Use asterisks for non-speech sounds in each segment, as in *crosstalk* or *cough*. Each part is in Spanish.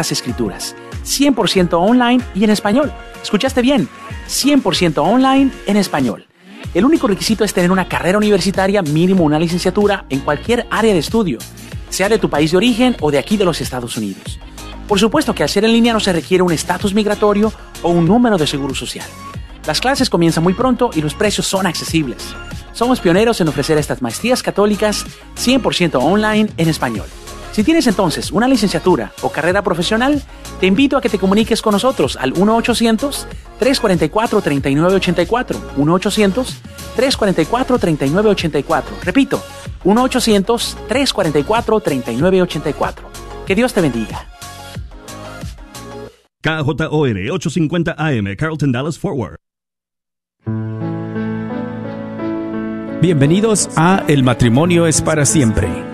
escrituras, 100% online y en español. ¿Escuchaste bien? 100% online en español. El único requisito es tener una carrera universitaria, mínimo una licenciatura, en cualquier área de estudio, sea de tu país de origen o de aquí de los Estados Unidos. Por supuesto que al ser en línea no se requiere un estatus migratorio o un número de seguro social. Las clases comienzan muy pronto y los precios son accesibles. Somos pioneros en ofrecer estas maestrías católicas 100% online en español. Si tienes entonces una licenciatura o carrera profesional, te invito a que te comuniques con nosotros al 1-800-344-3984. 1-800-344-3984. Repito, 1-800-344-3984. Que Dios te bendiga. KJOR 850 AM, Carlton Dallas Forward. Bienvenidos a El matrimonio es para siempre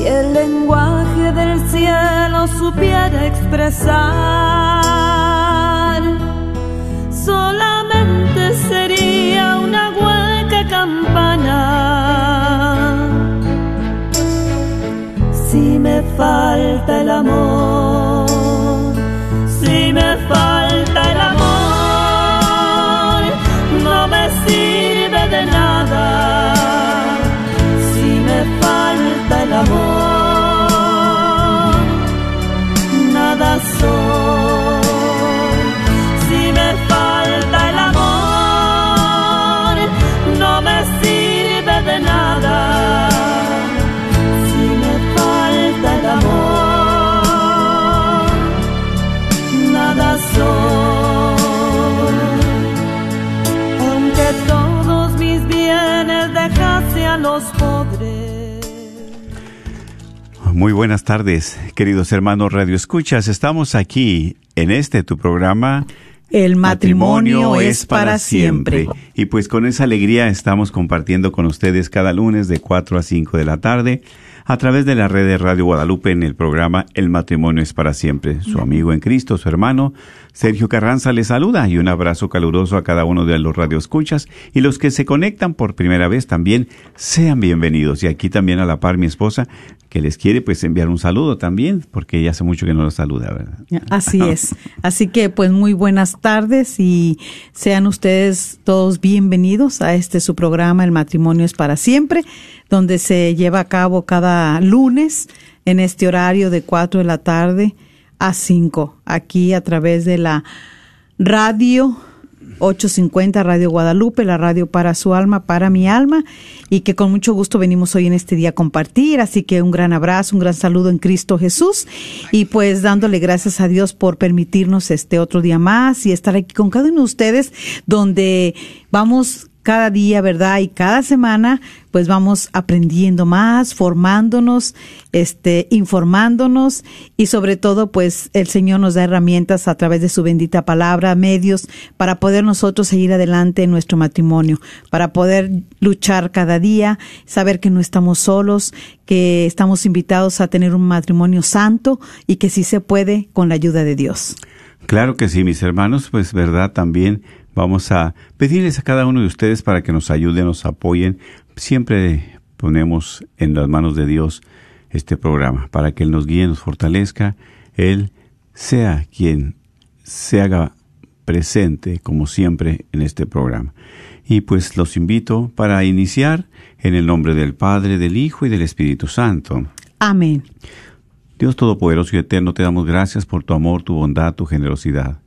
y el lenguaje del cielo supiera expresar, solamente sería una hueca campana. Si me falta el amor, si me falta el amor, no me sirve de nada. al amor. Muy buenas tardes, queridos hermanos Radio Escuchas. Estamos aquí en este tu programa. El matrimonio, es para siempre. Y pues con esa alegría estamos compartiendo con ustedes cada lunes de 4 a 5 de la tarde a través de la red de Radio Guadalupe en el programa El matrimonio es para siempre. Su amigo en Cristo, su hermano Sergio Carranza les saluda y un abrazo caluroso a cada uno de los radioescuchas y los que se conectan por primera vez también sean bienvenidos. Y aquí también a la par mi esposa que les quiere pues enviar un saludo también porque ella hace mucho que no los saluda, ¿verdad? Así *laughs* es. Así que pues muy buenas tardes y sean ustedes todos bienvenidos a este su programa El matrimonio es para siempre, donde se lleva a cabo cada lunes en este horario de 4 de la tarde a 5, aquí a través de la radio 850 Radio Guadalupe, la radio para su alma, para mi alma, y que con mucho gusto venimos hoy en este día a compartir. Así que un gran abrazo, un gran saludo en Cristo Jesús, y pues dándole gracias a Dios por permitirnos este otro día más y estar aquí con cada uno de ustedes, donde vamos cada día, ¿verdad? Y cada semana, pues vamos aprendiendo más, formándonos, este, informándonos y sobre todo, pues el Señor nos da herramientas a través de su bendita palabra, medios para poder nosotros seguir adelante en nuestro matrimonio, para poder luchar cada día, saber que no estamos solos, que estamos invitados a tener un matrimonio santo y que sí se puede con la ayuda de Dios. Claro que sí, mis hermanos, pues verdad también Vamos a pedirles a cada uno de ustedes para que nos ayuden, nos apoyen. Siempre ponemos en las manos de Dios este programa, para que Él nos guíe, nos fortalezca, Él sea quien se haga presente, como siempre, en este programa. Y pues los invito para iniciar en el nombre del Padre, del Hijo y del Espíritu Santo. Amén. Dios Todopoderoso y Eterno, te damos gracias por tu amor, tu bondad, tu generosidad.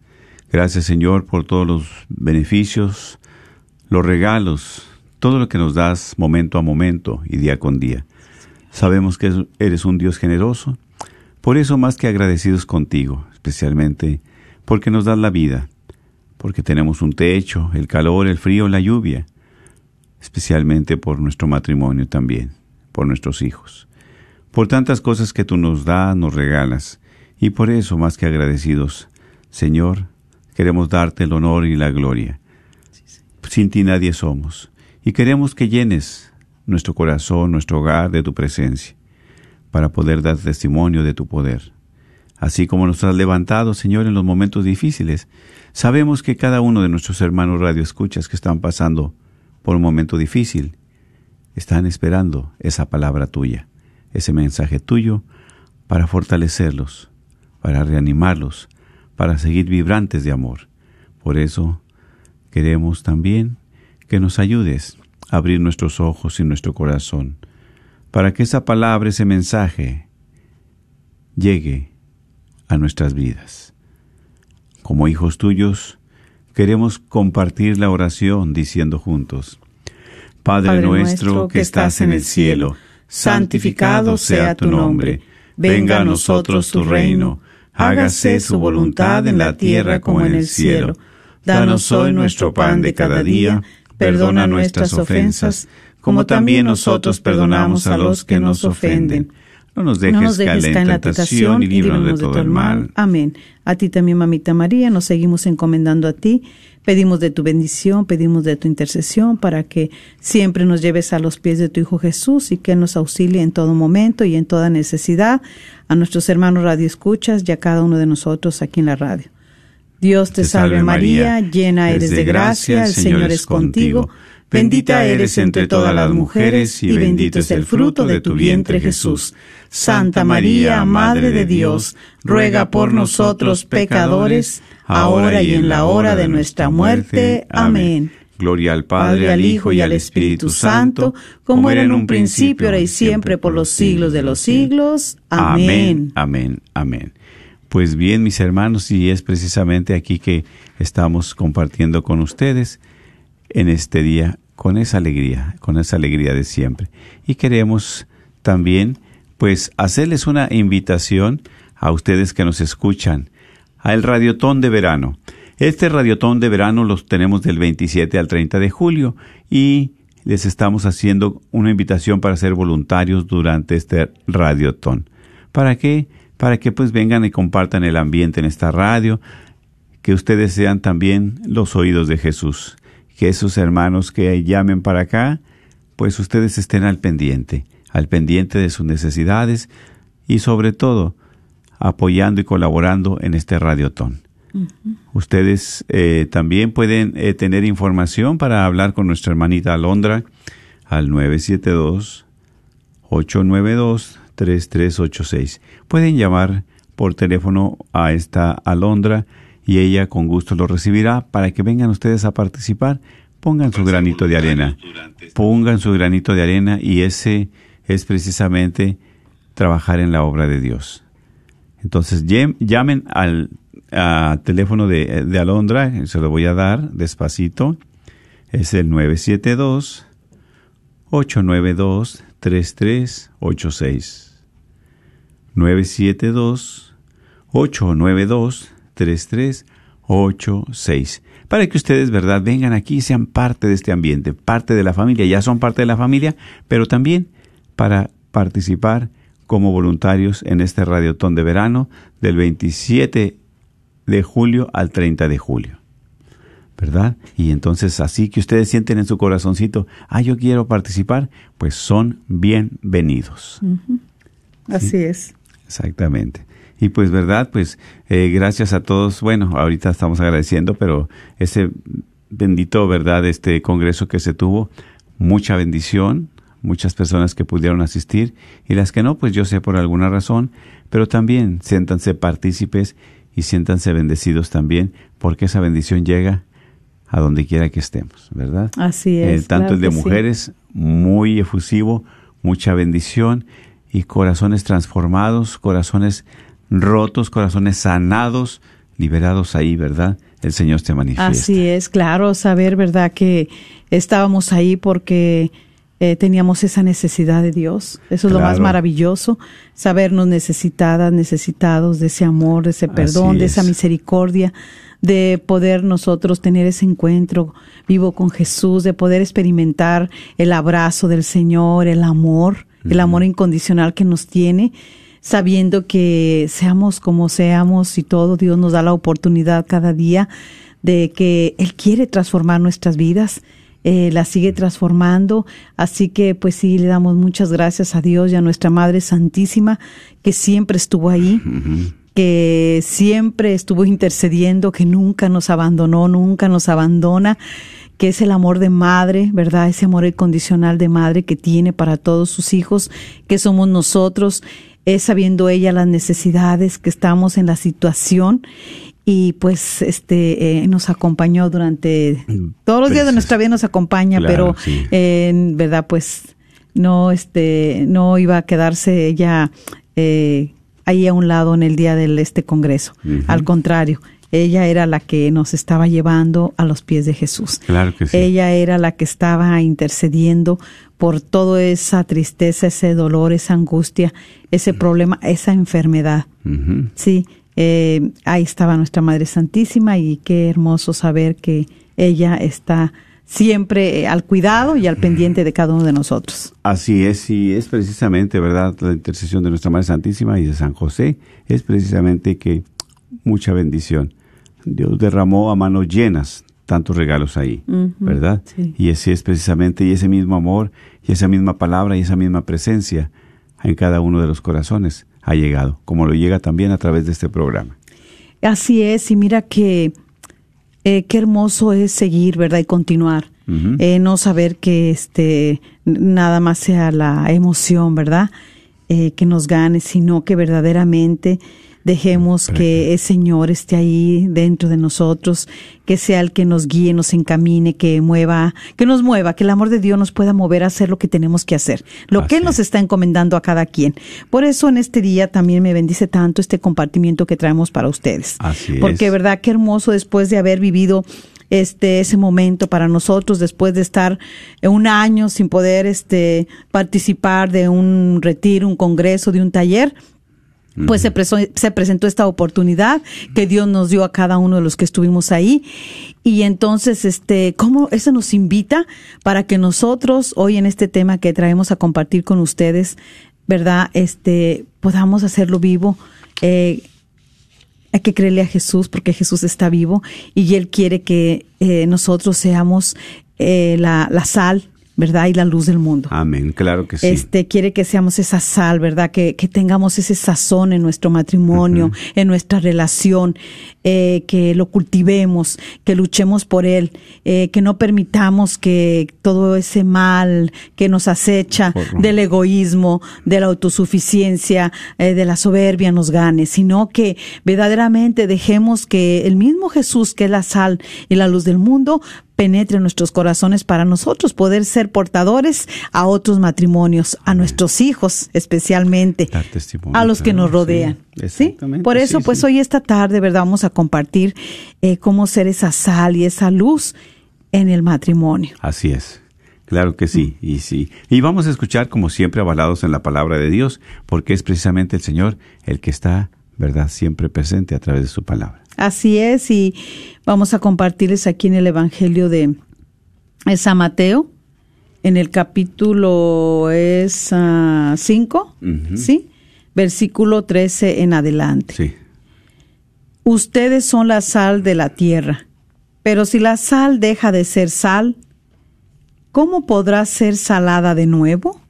Gracias Señor por todos los beneficios, los regalos, todo lo que nos das momento a momento y día con día. Sabemos que eres un Dios generoso, por eso más que agradecidos contigo, especialmente porque nos das la vida, porque tenemos un techo, el calor, el frío, la lluvia, especialmente por nuestro matrimonio también, por nuestros hijos, por tantas cosas que tú nos das, nos regalas, y por eso más que agradecidos, Señor, Queremos darte el honor y la gloria. Sin ti nadie somos. Y queremos que llenes nuestro corazón, nuestro hogar de tu presencia, para poder dar testimonio de tu poder. Así como nos has levantado, Señor, en los momentos difíciles, sabemos que cada uno de nuestros hermanos radioescuchas que están pasando por un momento difícil, están esperando esa palabra tuya, ese mensaje tuyo, para fortalecerlos, para reanimarlos, para seguir vibrantes de amor. Por eso queremos también que nos ayudes a abrir nuestros ojos y nuestro corazón, para que esa palabra, ese mensaje, llegue a nuestras vidas. Como hijos tuyos, queremos compartir la oración diciendo juntos, Padre, nuestro que estás en el cielo, santificado sea tu nombre, venga a nosotros tu reino, hágase su voluntad en la tierra como en el cielo. Danos hoy nuestro pan de cada día, perdona nuestras ofensas, como también nosotros perdonamos a los que nos ofenden no nos dejes, caer en la tentación y líbranos de todo el mal. Amén. A ti también, mamita María, nos seguimos encomendando a ti. Pedimos de tu bendición, pedimos de tu intercesión para que siempre nos lleves a los pies de tu Hijo Jesús y que nos auxilie en todo momento y en toda necesidad. A nuestros hermanos Radio Escuchas y a cada uno de nosotros aquí en la radio. Dios te, salve María, llena eres de gracia, el Señor es contigo. Bendita eres entre todas las mujeres y bendito es el fruto de tu vientre Jesús. Santa María, Madre de Dios, ruega por nosotros pecadores, ahora y en la hora de nuestra muerte. Amén. Gloria al Padre, al Hijo y al Espíritu Santo, como era en un principio, ahora y siempre, por los siglos de los siglos. Amén. Amén. Amén. Pues bien, mis hermanos, y es precisamente aquí que estamos compartiendo con ustedes en este día con esa alegría, con esa alegría de siempre. Y queremos también, pues, hacerles una invitación a ustedes que nos escuchan al Radiotón de Verano. Este Radiotón de Verano los tenemos del 27 al 30 de julio y les estamos haciendo una invitación para ser voluntarios durante este Radiotón. ¿Para qué? Para que pues vengan y compartan el ambiente en esta radio, que ustedes sean también los oídos de Jesús que esos hermanos que llamen para acá, pues ustedes estén al pendiente, al pendiente de sus necesidades y sobre todo apoyando y colaborando en este radiotón. Ustedes eh, también pueden eh, tener información para hablar con nuestra hermanita Alondra al 972-892-3386. Pueden llamar por teléfono a esta Alondra y ella con gusto lo recibirá para que vengan ustedes a participar. Pongan su granito de arena. Pongan su granito de arena y ese es precisamente trabajar en la obra de Dios. Entonces llamen al teléfono de, de, Alondra, se lo voy a dar despacito. Es el 972 892 3386. 972 892 3386. Para que ustedes, ¿verdad?, vengan aquí y sean parte de este ambiente, parte de la familia. Ya son parte de la familia, pero también para participar como voluntarios en este radiotón de verano del 27 de julio al 30 de julio. ¿Verdad? Y entonces así que ustedes sienten en su corazoncito, ah, yo quiero participar, pues son bienvenidos. Así es. Exactamente. Y pues, ¿verdad? Pues eh, gracias a todos. Bueno, ahorita estamos agradeciendo, pero ese bendito, ¿verdad? Este congreso que se tuvo, mucha bendición, muchas personas que pudieron asistir y las que no, pues yo sé por alguna razón, pero también siéntanse partícipes y siéntanse bendecidos también, porque esa bendición llega a donde quiera que estemos, ¿verdad? Así es. Eh, tanto el de mujeres, muy efusivo, mucha bendición y corazones transformados, corazones rotos, corazones sanados, liberados ahí, ¿verdad? El Señor te manifiesta. Así es, claro, saber, ¿verdad? Que estábamos ahí porque eh, teníamos esa necesidad de Dios. Eso es lo más maravilloso, sabernos necesitadas, necesitados de ese amor, de ese perdón, de esa misericordia, de poder nosotros tener ese encuentro vivo con Jesús, de poder experimentar el abrazo del Señor, el amor, el amor incondicional que nos tiene sabiendo que seamos como seamos y todo, Dios nos da la oportunidad cada día de que Él quiere transformar nuestras vidas. Eh, la sigue transformando. Así que pues sí, le damos muchas gracias a Dios y a nuestra Madre Santísima que siempre estuvo ahí, que siempre estuvo intercediendo, que nunca nos abandonó, nunca nos abandona que es el amor de madre, ¿verdad? Ese amor incondicional de madre que tiene para todos sus hijos, que somos nosotros, es sabiendo ella las necesidades, que estamos en la situación y pues este eh, nos acompañó durante todos los días de nuestra vida nos acompaña, Claro, pero sí. eh, en verdad pues no este no iba a quedarse ella eh, ahí a un lado en el día del este congreso. Al contrario, ella era la que nos estaba llevando a los pies de Jesús. Claro que sí. Ella era la que estaba intercediendo por toda esa tristeza, ese dolor, esa angustia, ese problema, esa enfermedad. Sí, eh, ahí estaba nuestra Madre Santísima y qué hermoso saber que ella está siempre eh, al cuidado y al pendiente de cada uno de nosotros. Así es, y es precisamente, ¿verdad? La intercesión de nuestra Madre Santísima y de San José es precisamente que mucha bendición. Dios derramó a manos llenas tantos regalos ahí, ¿verdad? sí. Y ese es precisamente, y ese mismo amor, y esa misma palabra, y esa misma presencia en cada uno de los corazones ha llegado, como lo llega también a través de este programa. Así es, y mira que eh, qué hermoso es seguir, ¿verdad? Y continuar. Eh, no saber que este nada más sea la emoción, ¿verdad? Eh, que nos gane, sino que verdaderamente dejemos que el Señor esté ahí dentro de nosotros, que sea el que nos guíe, nos encamine, que mueva, que nos mueva, que el amor de Dios nos pueda mover a hacer lo que tenemos que hacer, lo que Él nos es. está encomendando a cada quien. Por eso en este día también me bendice tanto este compartimiento que traemos para ustedes. Así Porque es. verdad qué hermoso después de haber vivido este ese momento para nosotros después de estar un año sin poder este participar de un retiro, un congreso, de un taller. Pues se, preso- se presentó esta oportunidad que Dios nos dio a cada uno de los que estuvimos ahí. Y entonces, este, ¿cómo eso nos invita para que nosotros hoy en este tema que traemos a compartir con ustedes, verdad, este, podamos hacerlo vivo? Eh, hay que creerle a Jesús porque Jesús está vivo y Él quiere que eh, nosotros seamos eh, la, la sal, ¿verdad? Y la luz del mundo. Amén, claro que sí. Este quiere que seamos esa sal, ¿verdad? Que, que tengamos ese sazón en nuestro matrimonio, en nuestra relación, eh, que lo cultivemos, que luchemos por él, eh, que no permitamos que todo ese mal que nos acecha del egoísmo, de la autosuficiencia, eh, de la soberbia nos gane, sino que verdaderamente dejemos que el mismo Jesús, que es la sal y la luz del mundo, penetre en nuestros corazones para nosotros poder ser portadores a otros matrimonios, a nuestros hijos especialmente, a los que nos rodean. sí, ¿sí? exactamente, Por eso, sí, pues hoy esta tarde, ¿verdad? Vamos a compartir eh, cómo ser esa sal y esa luz en el matrimonio. Así es. Claro que sí, y sí. Y vamos a escuchar, como siempre, avalados en la palabra de Dios, porque es precisamente el Señor el que está, ¿verdad?, siempre presente a través de su palabra. Así es, y vamos a compartirles aquí en el Evangelio de San Mateo, en el capítulo es 5, Ujú. ¿sí? Versículo 13 en adelante. Sí. Ustedes son la sal de la tierra, pero si la sal deja de ser sal, ¿cómo podrá ser salada de nuevo?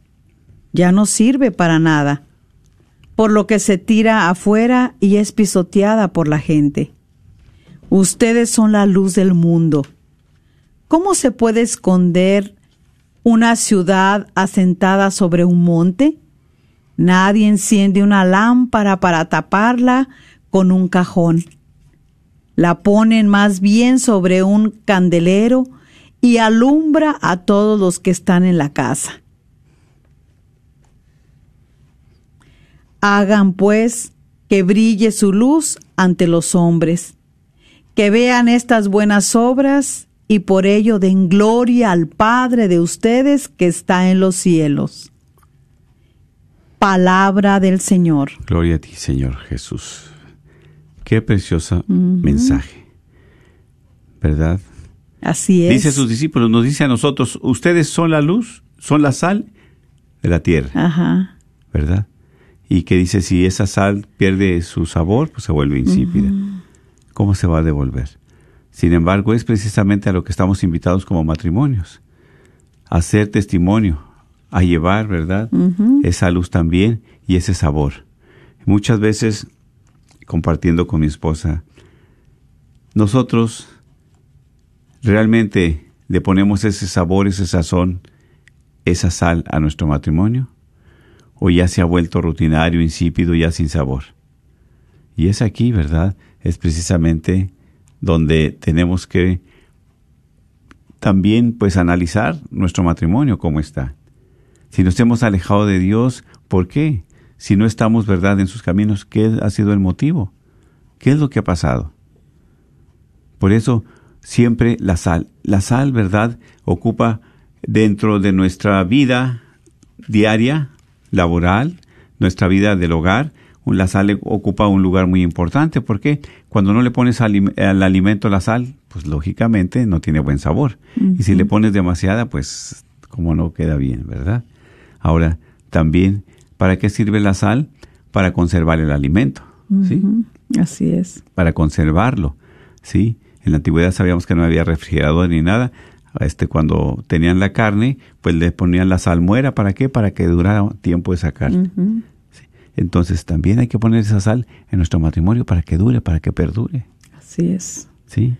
Ya no sirve para nada, por lo que se tira afuera y es pisoteada por la gente. Ustedes son la luz del mundo. ¿Cómo se puede esconder una ciudad asentada sobre un monte? Nadie enciende una lámpara para taparla con un cajón. La ponen más bien sobre un candelero y alumbra a todos los que están en la casa. Hagan pues que brille su luz ante los hombres, que vean estas buenas obras y por ello den gloria al Padre de ustedes que está en los cielos. Palabra del Señor. Gloria a ti, Señor Jesús. Qué precioso mensaje. ¿Verdad? Así es. Dice a sus discípulos, nos dice a nosotros, ustedes son la luz, son la sal de la tierra, Ajá. ¿verdad? Y que dice, si esa sal pierde su sabor, pues se vuelve insípida. ¿Cómo se va a devolver? Sin embargo, es precisamente a lo que estamos invitados como matrimonios, a hacer testimonio, a llevar, ¿verdad? Esa luz también y ese sabor. Muchas veces, compartiendo con mi esposa, nosotros realmente le ponemos ese sabor, ese sazón, esa sal a nuestro matrimonio, o ya se ha vuelto rutinario, insípido, ya sin sabor. Y es aquí, ¿verdad? Es precisamente donde tenemos que también pues analizar nuestro matrimonio cómo está. Si nos hemos alejado de Dios, ¿por qué? Si no estamos, ¿verdad?, en sus caminos, ¿qué ha sido el motivo? ¿Qué es lo que ha pasado? Por eso, siempre la sal. La sal, ¿verdad?, ocupa dentro de nuestra vida diaria, laboral, nuestra vida del hogar, la sal ocupa un lugar muy importante porque cuando no le pones al, alimento la sal, pues lógicamente no tiene buen sabor. Y si le pones demasiada, pues como no queda bien, ¿verdad? Ahora, también, ¿para qué sirve la sal? Para conservar el alimento, ¿sí? Así es. Para conservarlo, ¿sí? En la antigüedad sabíamos que no había refrigerador ni nada. Este, cuando tenían la carne, pues le ponían la salmuera. ¿Para qué? Para que durara tiempo esa carne. Entonces también hay que poner esa sal en nuestro matrimonio para que dure, para que perdure. Así es. Sí.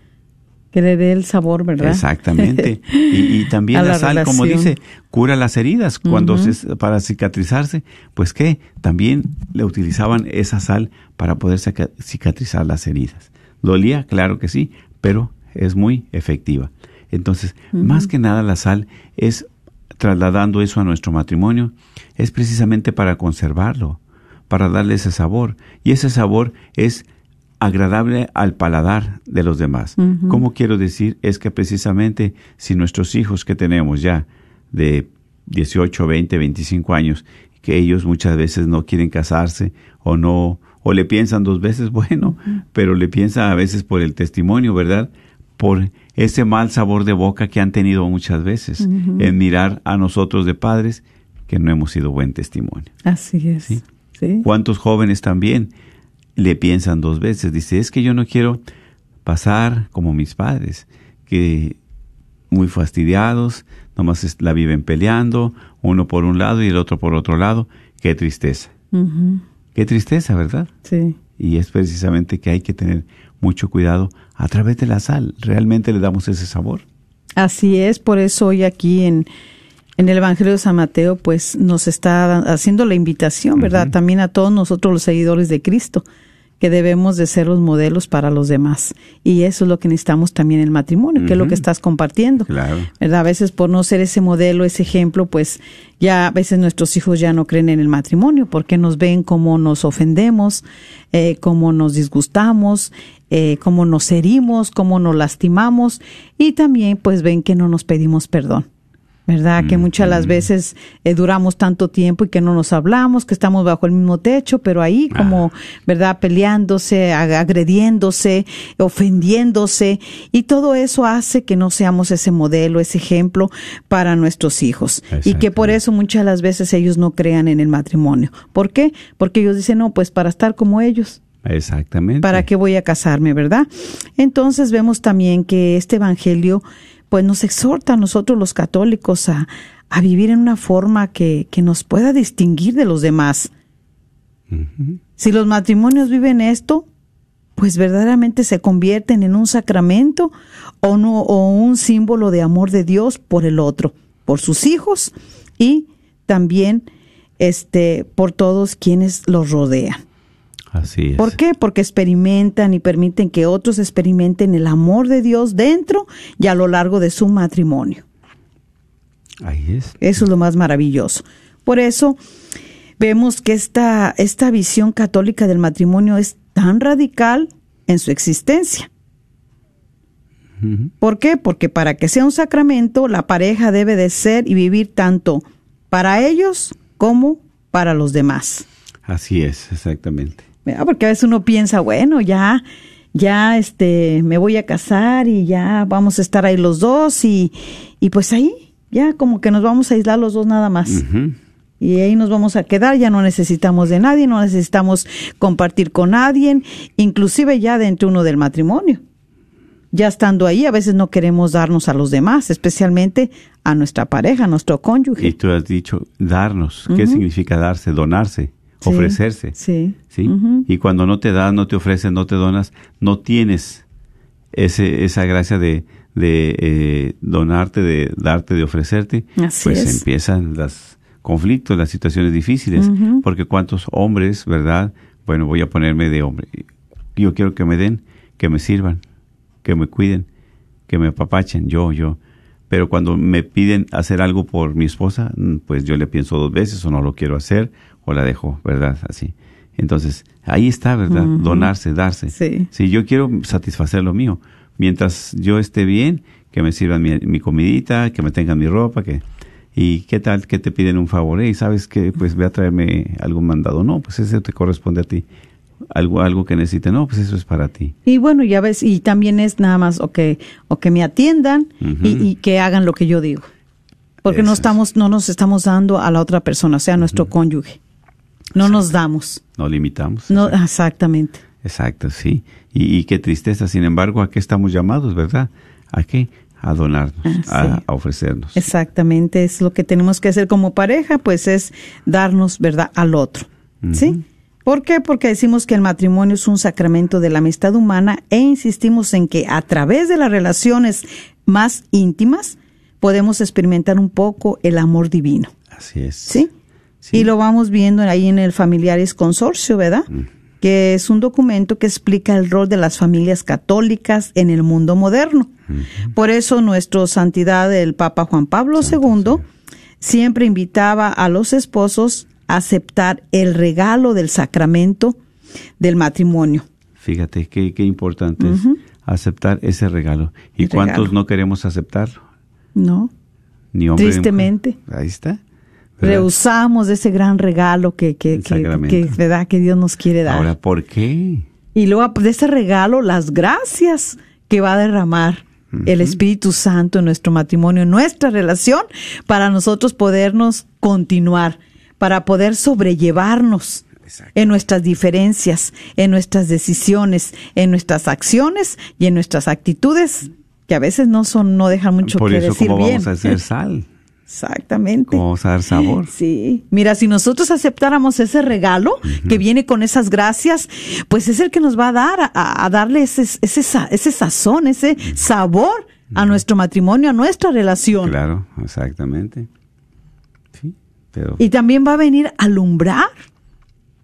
Que le dé el sabor, ¿verdad? Exactamente. *laughs* Y, también la, sal, como dice, cura las heridas. Cuando para cicatrizarse, pues qué, también le utilizaban esa sal para poder cicatrizar las heridas. ¿Dolía? Claro que sí, pero es muy efectiva. Entonces, más que nada la sal es trasladando eso a nuestro matrimonio, es precisamente para conservarlo, para darle ese sabor. Y ese sabor es agradable al paladar de los demás. ¿Cómo quiero decir? Es que precisamente si nuestros hijos que tenemos ya de 18, 20, 25 años, que ellos muchas veces no quieren casarse o no, o le piensan dos veces, *laughs* bueno, pero le piensan a veces por el testimonio, ¿verdad? Por ese mal sabor de boca que han tenido muchas veces en mirar a nosotros de padres que no hemos sido buen testimonio. Así es. ¿Sí? ¿Cuántos jóvenes también le piensan dos veces? Dice, es que yo no quiero pasar como mis padres, que muy fastidiados, nomás la viven peleando, uno por un lado y el otro por otro lado. Qué tristeza. Qué tristeza, ¿verdad? Sí. Y es precisamente que hay que tener mucho cuidado a través de la sal. Realmente le damos ese sabor. Así es, por eso hoy aquí en en el Evangelio de San Mateo, pues nos está haciendo la invitación, ¿verdad? También a todos nosotros los seguidores de Cristo, que debemos de ser los modelos para los demás. Y eso es lo que necesitamos también en el matrimonio, que es lo que estás compartiendo. Claro. ¿Verdad? A veces por no ser ese modelo, ese ejemplo, pues ya a veces nuestros hijos ya no creen en el matrimonio, porque nos ven como nos ofendemos, eh, cómo nos disgustamos, eh, cómo nos herimos, cómo nos lastimamos, y también pues ven que no nos pedimos perdón. ¿verdad? Que muchas las veces eh, duramos tanto tiempo y que no nos hablamos, que estamos bajo el mismo techo, pero ahí como, ¿verdad? Peleándose, agrediéndose, ofendiéndose y todo eso hace que no seamos ese modelo, ese ejemplo para nuestros hijos y que por eso muchas las veces ellos no crean en el matrimonio. ¿Por qué? Porque ellos dicen, no, pues para estar como ellos. Exactamente. ¿Para qué voy a casarme, verdad? Entonces vemos también que este evangelio pues nos exhorta a nosotros los católicos a, vivir en una forma que, nos pueda distinguir de los demás. Si los matrimonios viven esto, pues verdaderamente se convierten en un sacramento o, no, o un símbolo de amor de Dios por el otro, por sus hijos y también este, por todos quienes los rodean. Así es. ¿Por qué? Porque experimentan y permiten que otros experimenten el amor de Dios dentro y a lo largo de su matrimonio. Ahí es. Eso es lo más maravilloso. Por eso vemos que esta, esta visión católica del matrimonio es tan radical en su existencia. ¿Por qué? Porque para que sea un sacramento, la pareja debe de ser y vivir tanto para ellos como para los demás. Así es, exactamente. Porque a veces uno piensa, bueno, ya, ya este, me voy a casar y ya vamos a estar ahí los dos y, y pues ahí, ya como que nos vamos a aislar los dos nada más. Y ahí nos vamos a quedar, ya no necesitamos de nadie, no necesitamos compartir con nadie, inclusive ya dentro uno del matrimonio. ya estando ahí, a veces no queremos darnos a los demás, especialmente a nuestra pareja, a nuestro cónyuge. Y tú has dicho darnos. ¿Qué significa darse? Donarse, Sí, ofrecerse. Sí. ¿sí? Y cuando no te das, no te ofreces, no te donas, no tienes ese, esa gracia de, de eh, donarte, de darte, de ofrecerte, Así pues es. empiezan los conflictos, las situaciones difíciles, porque cuántos hombres, ¿verdad? Bueno, voy a ponerme de hombre. Yo quiero que me den, que me sirvan, que me cuiden, que me apapachen, yo, yo. Pero cuando me piden hacer algo por mi esposa, pues yo le pienso dos veces o no lo quiero hacer o la dejo, ¿verdad? Así. Entonces, ahí está, ¿verdad? Donarse, darse. Sí. Si yo quiero satisfacer lo mío, mientras yo esté bien, que me sirvan mi, mi comidita, que me tengan mi ropa, que y qué tal que te piden un favor, y sabes que pues ve a traerme algo mandado, no, pues eso te corresponde a ti. Algo algo que necesite, no, pues eso es para ti. Y bueno, ya ves, y también es nada más o que, o que me atiendan y, y que hagan lo que yo digo. Porque no Eso estamos, no nos estamos dando a la otra persona, o sea, a nuestro cónyuge. No nos damos. No limitamos. No, exactamente. Exacto, sí. Y, y qué tristeza, sin embargo, ¿a qué estamos llamados, verdad? ¿A qué? A donarnos, Ah, sí. a ofrecernos. Exactamente, es lo que tenemos que hacer como pareja, pues es darnos, ¿verdad?, al otro. ¿Sí? ¿Por qué? Porque decimos que el matrimonio es un sacramento de la amistad humana e insistimos en que a través de las relaciones más íntimas podemos experimentar un poco el amor divino. Así es. ¿Sí? Sí. Y lo vamos viendo ahí en el Familiares Consorcio, ¿verdad? Que es un documento que explica el rol de las familias católicas en el mundo moderno. Por eso nuestro santidad, el Papa Juan Pablo II, siempre invitaba a los esposos a aceptar el regalo del sacramento del matrimonio. Fíjate qué, qué importante es aceptar ese regalo. ¿Y El cuántos regalo. no queremos aceptarlo? ¿No? Ni hombre. Tristemente. Ahí está. ¿Verdad? Rehusamos ese gran regalo que, que, que, que, ¿verdad? que Dios nos quiere dar. Ahora, ¿por qué? Y luego de ese regalo, las gracias que va a derramar el Espíritu Santo en nuestro matrimonio, en nuestra relación, para nosotros podernos continuar, para poder sobrellevarnos en nuestras diferencias, en nuestras decisiones, en nuestras acciones y en nuestras actitudes, que a veces no son, no dejan mucho Por que eso, decir ¿cómo bien. vamos a hacer sal? Exactamente. ¿Cómo vamos a dar sabor? *laughs* Sí, mira, si nosotros aceptáramos ese regalo que viene con esas gracias, pues es el que nos va a dar, a, a darle ese, ese, ese sazón, ese sabor a nuestro matrimonio, a nuestra relación. Claro, exactamente. Sí, pero... Y también va a venir a alumbrar,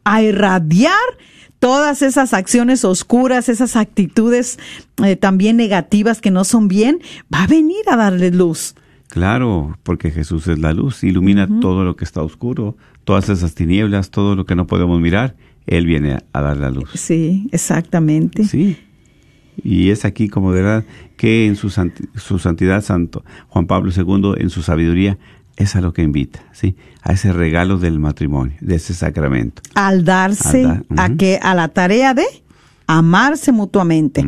a irradiar todas esas acciones oscuras, esas actitudes eh, también negativas que no son bien, va a venir a darle luz. Claro, porque Jesús es la luz, ilumina todo lo que está oscuro, todas esas tinieblas, todo lo que no podemos mirar, Él viene a, dar la luz. Sí, exactamente. Sí. Y es aquí como de verdad que en su, su santidad santo Juan Pablo II, en su sabiduría, es a lo que invita, ¿sí? A ese regalo del matrimonio, de ese sacramento. al darse Al a que a la tarea de amarse mutuamente.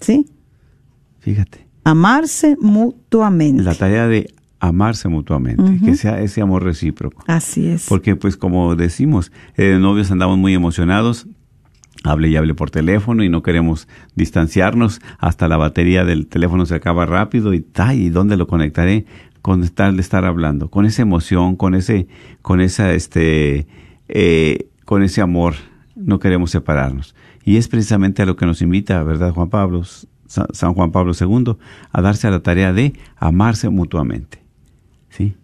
¿sí? Fíjate, Amarse mutuamente. la tarea de amarse mutuamente, que sea ese amor recíproco. Así es. Porque pues como decimos, eh, novios andamos muy emocionados, hable y hable por teléfono y no queremos distanciarnos, hasta la batería del teléfono se acaba rápido y ta, ¿y dónde lo conectaré? Con estar, de estar hablando, con esa emoción, con ese, con esa, este, eh, con ese amor, no queremos separarnos. Y es precisamente a lo que nos invita, ¿verdad, Juan Pablo, San Juan Pablo II, a darse a la tarea de amarse mutuamente. ¿Sí?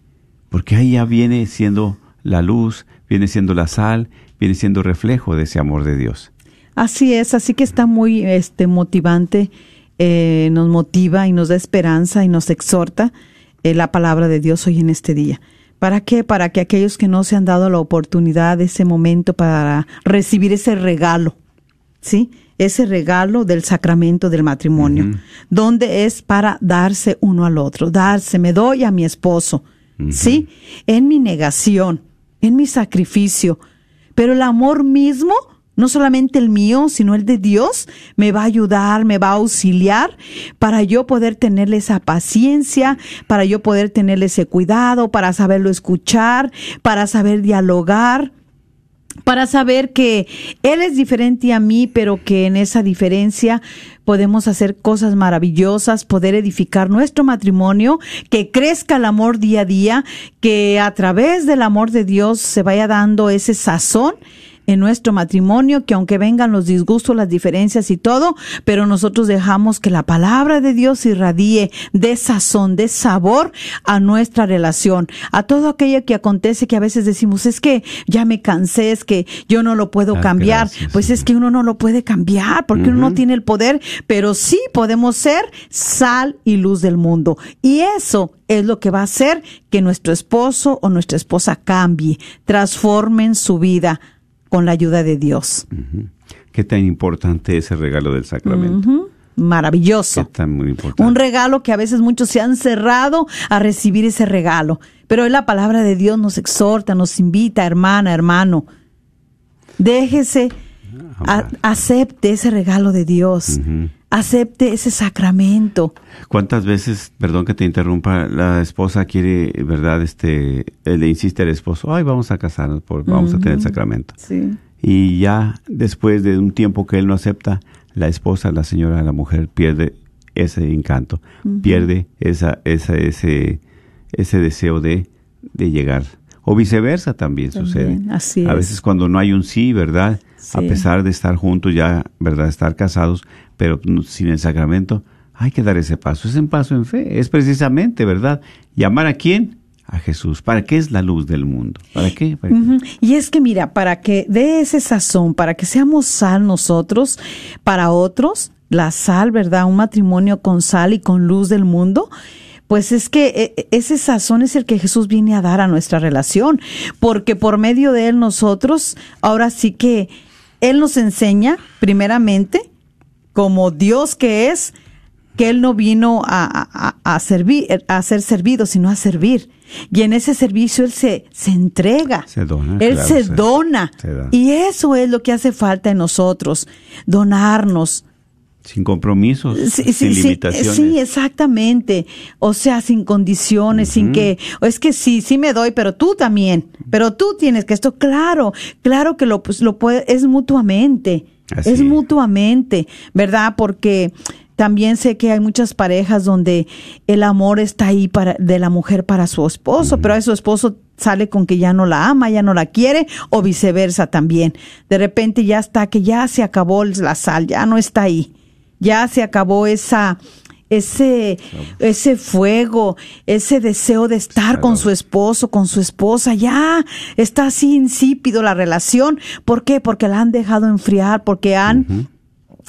Porque ahí ya viene siendo la luz, viene siendo la sal, viene siendo reflejo de ese amor de Dios. Así es, así que está muy este motivante, eh, nos motiva y nos da esperanza y nos exhorta eh, la palabra de Dios hoy en este día. ¿Para qué? Para que aquellos que no se han dado la oportunidad, ese momento para recibir ese regalo, ¿sí? Ese regalo del sacramento del matrimonio, donde es para darse uno al otro, darse, me doy a mi esposo, ¿sí? En mi negación, en mi sacrificio, pero el amor mismo, no solamente el mío, sino el de Dios, me va a ayudar, me va a auxiliar para yo poder tenerle esa paciencia, para yo poder tenerle ese cuidado, para saberlo escuchar, para saber dialogar, para saber que Él es diferente a mí, pero que en esa diferencia podemos hacer cosas maravillosas, poder edificar nuestro matrimonio, que crezca el amor día a día, que a través del amor de Dios se vaya dando ese sazón en nuestro matrimonio, que aunque vengan los disgustos, las diferencias y todo, pero nosotros dejamos que la palabra de Dios irradie de sazón, de sabor a nuestra relación, a todo aquello que acontece que a veces decimos, es que ya me cansé, es que yo no lo puedo Ah, cambiar. gracias, pues es que uno no lo puede cambiar porque uno no tiene el poder, pero sí podemos ser sal y luz del mundo. Y eso es lo que va a hacer que nuestro esposo o nuestra esposa cambie, transformen su vida con la ayuda de Dios. Qué tan importante es el regalo del sacramento. Maravilloso. Qué tan muy importante. Un regalo que a veces muchos se han cerrado a recibir ese regalo. Pero hoy la palabra de Dios nos exhorta, nos invita, hermana, hermano. Déjese, a- Amar. acepte ese regalo de Dios. Acepte ese sacramento. ¿Cuántas veces, perdón que te interrumpa, la esposa quiere, verdad, este, eh, le insiste al esposo, ay, vamos a casarnos, por, vamos a tener el sacramento. Sí. Y ya después de un tiempo que él no acepta, la esposa, la señora, la mujer pierde ese encanto, pierde esa, esa, ese, ese deseo de, de llegar. O viceversa también, sucede. así A es. veces cuando no hay un sí, ¿verdad? A Sí. pesar de estar juntos ya, ¿verdad? Estar casados, pero sin el sacramento, hay que dar ese paso. Es un paso en fe. Es precisamente, ¿verdad? ¿Llamar a quién? A Jesús. ¿Para qué es la luz del mundo? ¿Para qué? Y es que mira, para que dé ese sazón, para que seamos sal nosotros, para otros, la sal, ¿verdad? Un matrimonio con sal y con luz del mundo. Pues es que eh, ese sazón es el que Jesús viene a dar a nuestra relación, porque por medio de él nosotros, ahora sí que él nos enseña, primeramente, como Dios que es, que Él no vino a, a- a servir, a ser servido, sino a servir. Y en ese servicio Él se, se entrega. Se dona, Él claro, se se- dona. se. Y eso es lo que hace falta en nosotros, donarnos. Sin compromisos, Sí, sin sí, limitaciones. sí, exactamente. O sea, sin condiciones, sin que, es que sí, sí me doy, pero tú también, pero tú tienes que esto, claro, claro que lo, pues, lo puede, es mutuamente, Así es es. mutuamente, ¿verdad? Porque también sé que hay muchas parejas donde el amor está ahí para, de la mujer para su esposo, pero a su esposo sale con que ya no la ama, ya no la quiere, o viceversa también. De repente ya está, que ya se acabó la sal, ya no está ahí ya se acabó esa ese ese fuego, ese deseo de estar con su esposo, con su esposa, ya está así insípido la relación, ¿por qué? Porque la han dejado enfriar, porque han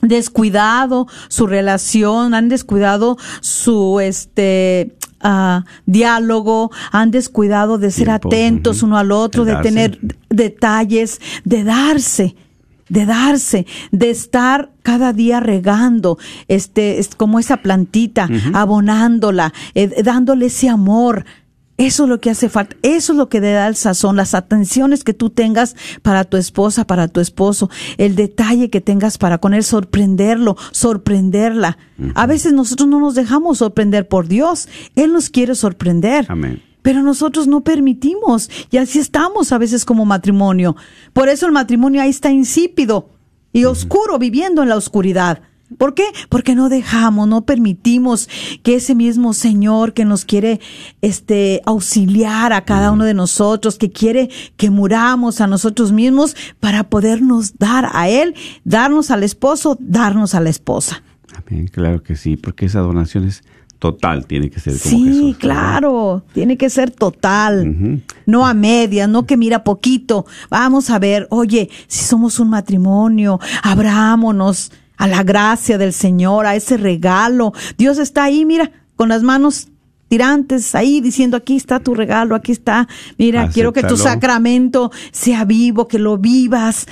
descuidado su relación, han descuidado su este ah, diálogo, han descuidado de ser Tiempo, atentos uno al otro, De tener detalles, de darse de darse, de estar cada día regando, este, es como esa plantita, abonándola, eh, dándole ese amor. Eso es lo que hace falta, eso es lo que le da el sazón, las atenciones que tú tengas para tu esposa, para tu esposo, el detalle que tengas para con él, sorprenderlo, sorprenderla. A veces nosotros no nos dejamos sorprender por Dios, Él nos quiere sorprender. Amén. Pero nosotros no permitimos y así estamos a veces como matrimonio. Por eso el matrimonio ahí está insípido y oscuro, viviendo en la oscuridad. ¿Por qué? Porque no dejamos, no permitimos que ese mismo Señor que nos quiere este auxiliar a cada uno de nosotros, que quiere que muramos a nosotros mismos para podernos dar a él, darnos al esposo, darnos a la esposa. Amén, claro que sí, porque esa donación es total, tiene que ser como Sí, claro, tiene que ser total, no a medias, no que mira poquito. Vamos a ver, oye, si somos un matrimonio, abrámonos a la gracia del Señor, a ese regalo. Dios está ahí, mira, con las manos tirantes ahí diciendo aquí está tu regalo, aquí está, mira, quiero que tu sacramento sea vivo, que lo vivas.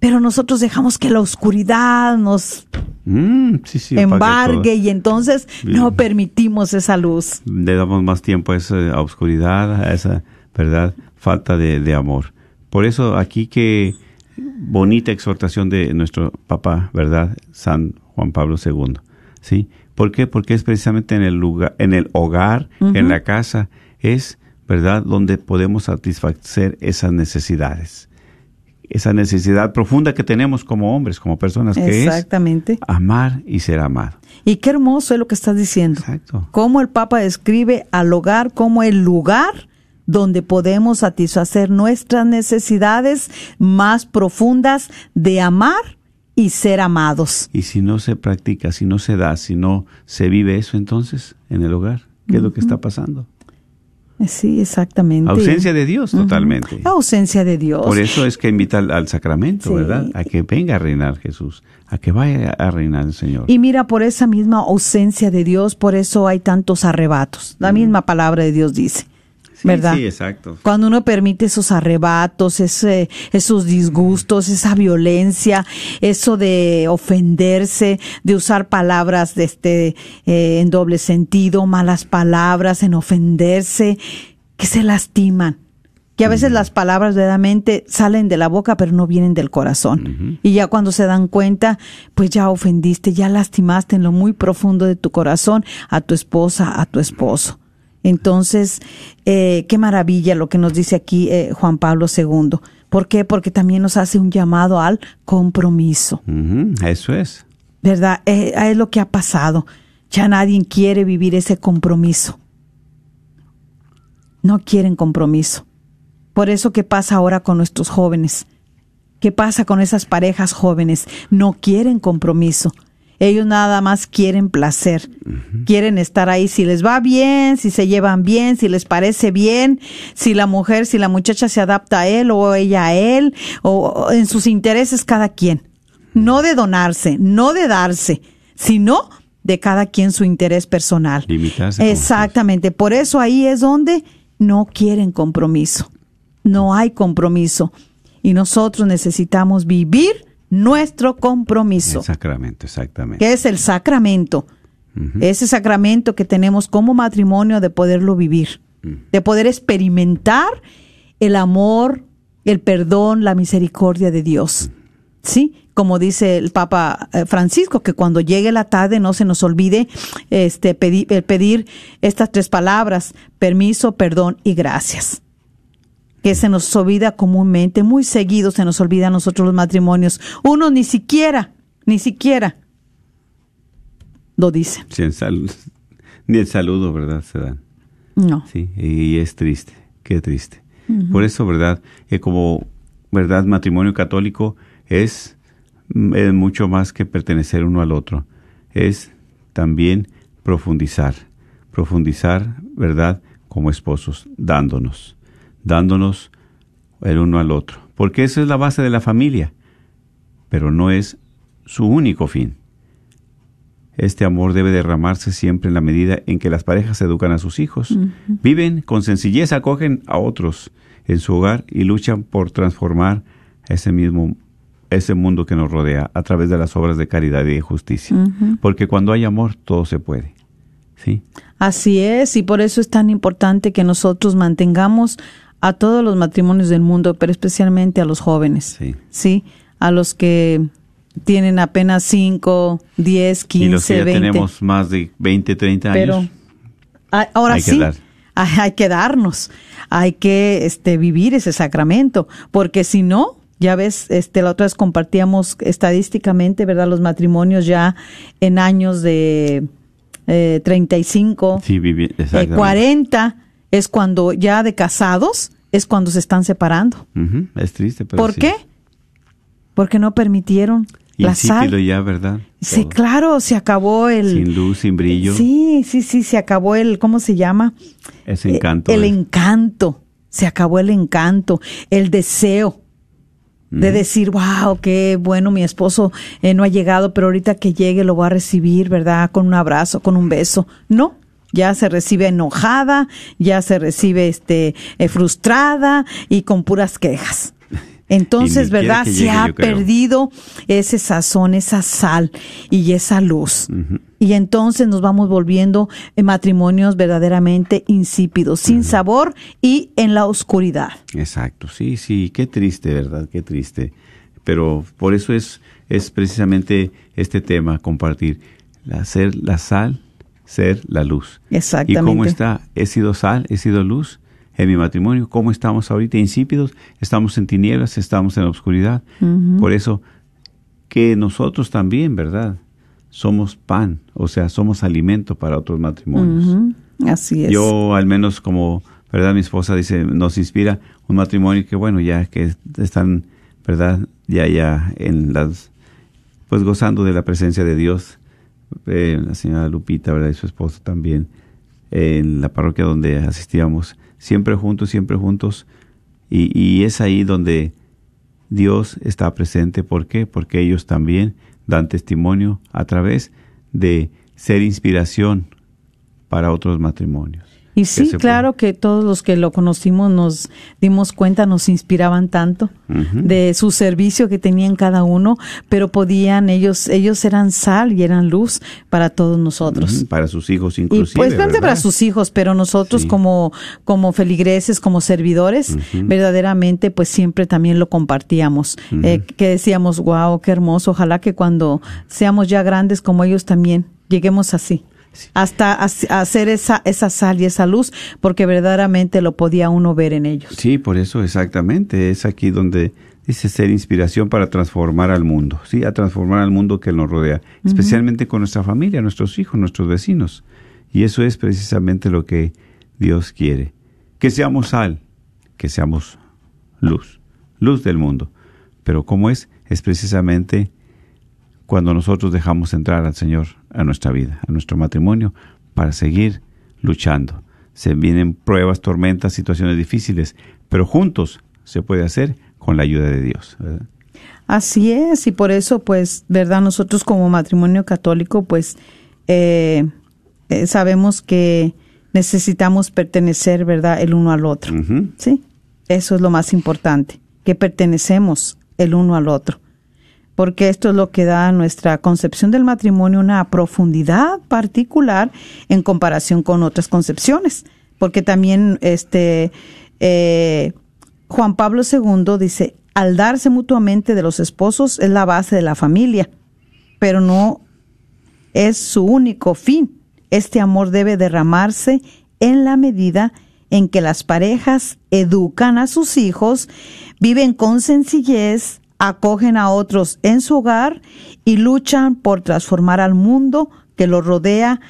Pero nosotros dejamos que la oscuridad nos Mm, sí, sí, opaca embargue y entonces no permitimos esa luz. Le damos más tiempo a esa oscuridad, a esa, ¿verdad? Falta de, de amor. Por eso aquí que bonita exhortación de nuestro papá, ¿verdad? San Juan Pablo II. ¿Sí? ¿Por qué? Porque es precisamente en el lugar, en el hogar, en la casa, es, ¿verdad? Donde podemos satisfacer esas necesidades. Esa necesidad profunda que tenemos como hombres, como personas, que es Exactamente. amar y ser amado. Y qué hermoso es lo que estás diciendo. Exacto. Cómo el Papa describe al hogar como el lugar donde podemos satisfacer nuestras necesidades más profundas de amar y ser amados. Y si no se practica, si no se da, si no se vive eso entonces en el hogar, ¿qué es lo que está pasando? Sí, exactamente. Ausencia de Dios totalmente. Ausencia de Dios. Por eso es que invita al, al sacramento, Sí. ¿verdad? A que venga a reinar Jesús, a que vaya a reinar el Señor. Y mira, por esa misma ausencia de Dios, por eso hay tantos arrebatos. La misma palabra de Dios dice. Sí, ¿Verdad? Sí, exacto. Cuando uno permite esos arrebatos, ese, esos disgustos, esa violencia, eso de ofenderse, de usar palabras de este, eh, en doble sentido, malas palabras, en ofenderse, que se lastiman. Que a veces las palabras verdaderamente salen de la boca, pero no vienen del corazón. Y ya cuando se dan cuenta, pues ya ofendiste, ya lastimaste en lo muy profundo de tu corazón a tu esposa, a tu esposo. Entonces, eh, qué maravilla lo que nos dice aquí eh, Juan Pablo II. ¿Por qué? Porque también nos hace un llamado al compromiso, Eso es. ¿verdad? Eh, es lo que ha pasado. Ya nadie quiere vivir ese compromiso. No quieren compromiso. Por eso, ¿qué pasa ahora con nuestros jóvenes? ¿Qué pasa con esas parejas jóvenes? No quieren compromiso. Ellos nada más quieren placer. Quieren estar ahí si les va bien, si se llevan bien, si les parece bien, si la mujer, si la muchacha se adapta a él o ella a él, o, o en sus intereses cada quien. No de donarse, no de darse, sino de cada quien su interés personal. Limitarse, Exactamente. Por eso ahí es donde no quieren compromiso. No hay compromiso. Y nosotros necesitamos vivir nuestro compromiso El sacramento, exactamente. que es el sacramento. Ese sacramento que tenemos como matrimonio de poderlo vivir, de poder experimentar el amor, el perdón, la misericordia de Dios. ¿Sí? Como dice el Papa eh, Francisco, que cuando llegue la tarde no se nos olvide este, pedir, eh, pedir estas tres palabras, permiso, perdón y gracias que se nos olvida comúnmente, muy seguido se nos olvida a nosotros los matrimonios. Uno ni siquiera, ni siquiera lo dice. Sí, el sal- Ni el saludo, ¿verdad? Se dan. No. Sí, y es triste, qué triste. Por eso, ¿verdad? Eh, como, ¿verdad? Matrimonio católico es, mm, es mucho más que pertenecer uno al otro. Es también profundizar. Profundizar, ¿verdad? Como esposos, dándonos. Dándonos el uno al otro. Porque esa es la base de la familia. Pero no es su único fin. Este amor debe derramarse siempre en la medida en que las parejas educan a sus hijos, viven con sencillez, acogen a otros en su hogar y luchan por transformar ese mismo ese mundo que nos rodea a través de las obras de caridad y de justicia. Porque cuando hay amor todo se puede. ¿Sí? Así es, y por eso es tan importante que nosotros mantengamos a todos los matrimonios del mundo, pero especialmente a los jóvenes. Sí. Sí, a los que tienen apenas 5, 10, 15, y los que ya 20. tenemos más de 20, 30 pero años. a- ahora Hay que sí dar. hay, hay que darnos hay que este vivir ese sacramento porque si no ya ves este la otra vez compartíamos estadísticamente verdad los matrimonios ya en años de eh, 35 Sí, eh, exactamente. 40 es cuando ya de casados es cuando se están separando Es triste, pero ¿por sí. qué? porque no permitieron la sal ya, ¿verdad? sí Todo. claro se acabó el Sin luz, sin brillo. Sí, sí, sí, se acabó el, ¿cómo se llama? Ese encanto. Eh, El de- encanto, se acabó el encanto, el deseo de decir, wow, qué bueno, mi esposo eh, no ha llegado, pero ahorita que llegue lo voy a recibir, ¿verdad? Con un abrazo, con un beso. No, ya se recibe enojada, ya se recibe este eh, frustrada y con puras quejas. Entonces, ¿verdad? Se ha perdido ese sazón, esa sal y esa luz. Y entonces nos vamos volviendo en matrimonios verdaderamente insípidos, sin sabor y en la oscuridad. Exacto, sí, sí, qué triste, ¿verdad? Qué triste. Pero por eso es, es precisamente este tema, compartir, la, ser la sal, ser la luz. Exactamente. ¿Y cómo está? ¿He sido sal? ¿He sido luz? en mi matrimonio, cómo estamos ahorita insípidos, estamos en tinieblas, estamos en oscuridad. Por eso que nosotros también, ¿verdad? Somos pan, o sea, somos alimento para otros matrimonios. Así es. Yo al menos como, ¿verdad? Mi esposa dice, nos inspira un matrimonio que bueno, ya que están, ¿verdad? Ya, ya en las, pues gozando de la presencia de Dios. La señora Lupita, ¿verdad? Y su esposo también, en la parroquia donde asistíamos, siempre juntos, siempre juntos. Y, y es ahí donde Dios está presente. ¿Por qué? Porque ellos también dan testimonio a través de ser inspiración para otros matrimonios. Y sí, claro que todos los que lo conocimos nos dimos cuenta, nos inspiraban tanto de su servicio que tenían cada uno, pero podían, ellos, ellos eran sal y eran luz para todos nosotros. Para sus hijos Y inclusive. pues grande ¿verdad? para sus hijos, pero nosotros Sí. como, como feligreses, como servidores, verdaderamente pues siempre también lo compartíamos. Eh, que decíamos, wow, qué hermoso, ojalá que cuando seamos ya grandes como ellos también, lleguemos así. Hasta hacer esa, esa sal y esa luz, porque verdaderamente lo podía uno ver en ellos. Sí, por eso exactamente. Es aquí donde dice ser inspiración para transformar al mundo, sí, a transformar al mundo que nos rodea, especialmente con nuestra familia, nuestros hijos, nuestros vecinos. Y eso es precisamente lo que Dios quiere. Que seamos sal, que seamos luz, luz del mundo. Pero ¿cómo es? Es precisamente cuando nosotros dejamos entrar al Señor a nuestra vida, a nuestro matrimonio, para seguir luchando. Se vienen pruebas, tormentas, situaciones difíciles, pero juntos se puede hacer con la ayuda de Dios. ¿verdad? Así es, y por eso, pues, ¿verdad? Nosotros como matrimonio católico, pues, eh, eh, sabemos que necesitamos pertenecer, ¿verdad? El uno al otro. Sí, eso es lo más importante, que pertenecemos el uno al otro. Porque esto es lo que da a nuestra concepción del matrimonio una profundidad particular en comparación con otras concepciones. Porque también este eh, Juan Pablo II dice, al darse mutuamente de los esposos es la base de la familia, pero no es su único fin. Este amor debe derramarse en la medida en que las parejas educan a sus hijos, viven con sencillez, acogen a otros en su hogar y luchan por transformar al mundo que los rodea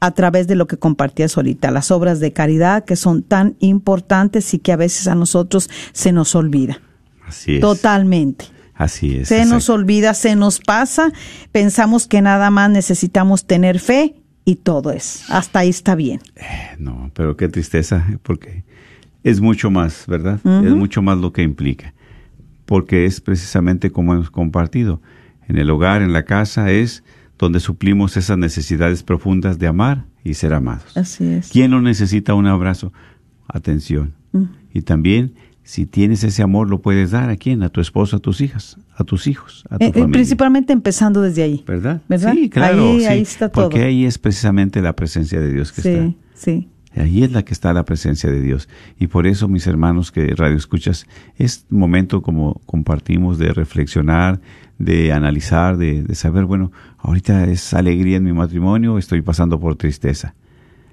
a través de lo que compartías ahorita, las obras de caridad que son tan importantes y que a veces a nosotros se nos olvida. Así es. Totalmente. Así es. Se nos olvida, se nos pasa, pensamos que nada más necesitamos tener fe y todo es. Hasta ahí está bien. No, pero qué tristeza, porque es mucho más, ¿verdad? Es mucho más lo que implica. Porque es precisamente como hemos compartido. En el hogar, en la casa, es donde suplimos esas necesidades profundas de amar y ser amados. Así es. ¿Quién no necesita un abrazo? Atención. Y también, si tienes ese amor, lo puedes dar a quién? A tu esposo, a tus hijas, a tus hijos, a tu Eh, eh, familia. principalmente empezando desde ahí. ¿Verdad? ¿Verdad? Sí, claro. Ahí- sí, ahí está todo. Porque ahí es precisamente la presencia de Dios que está. Sí, sí. Ahí es la que está la presencia de Dios. Y por eso, mis hermanos que radio escuchas, es momento como compartimos de reflexionar, de analizar, de, saber, bueno, ahorita es alegría en mi matrimonio, estoy pasando por tristeza.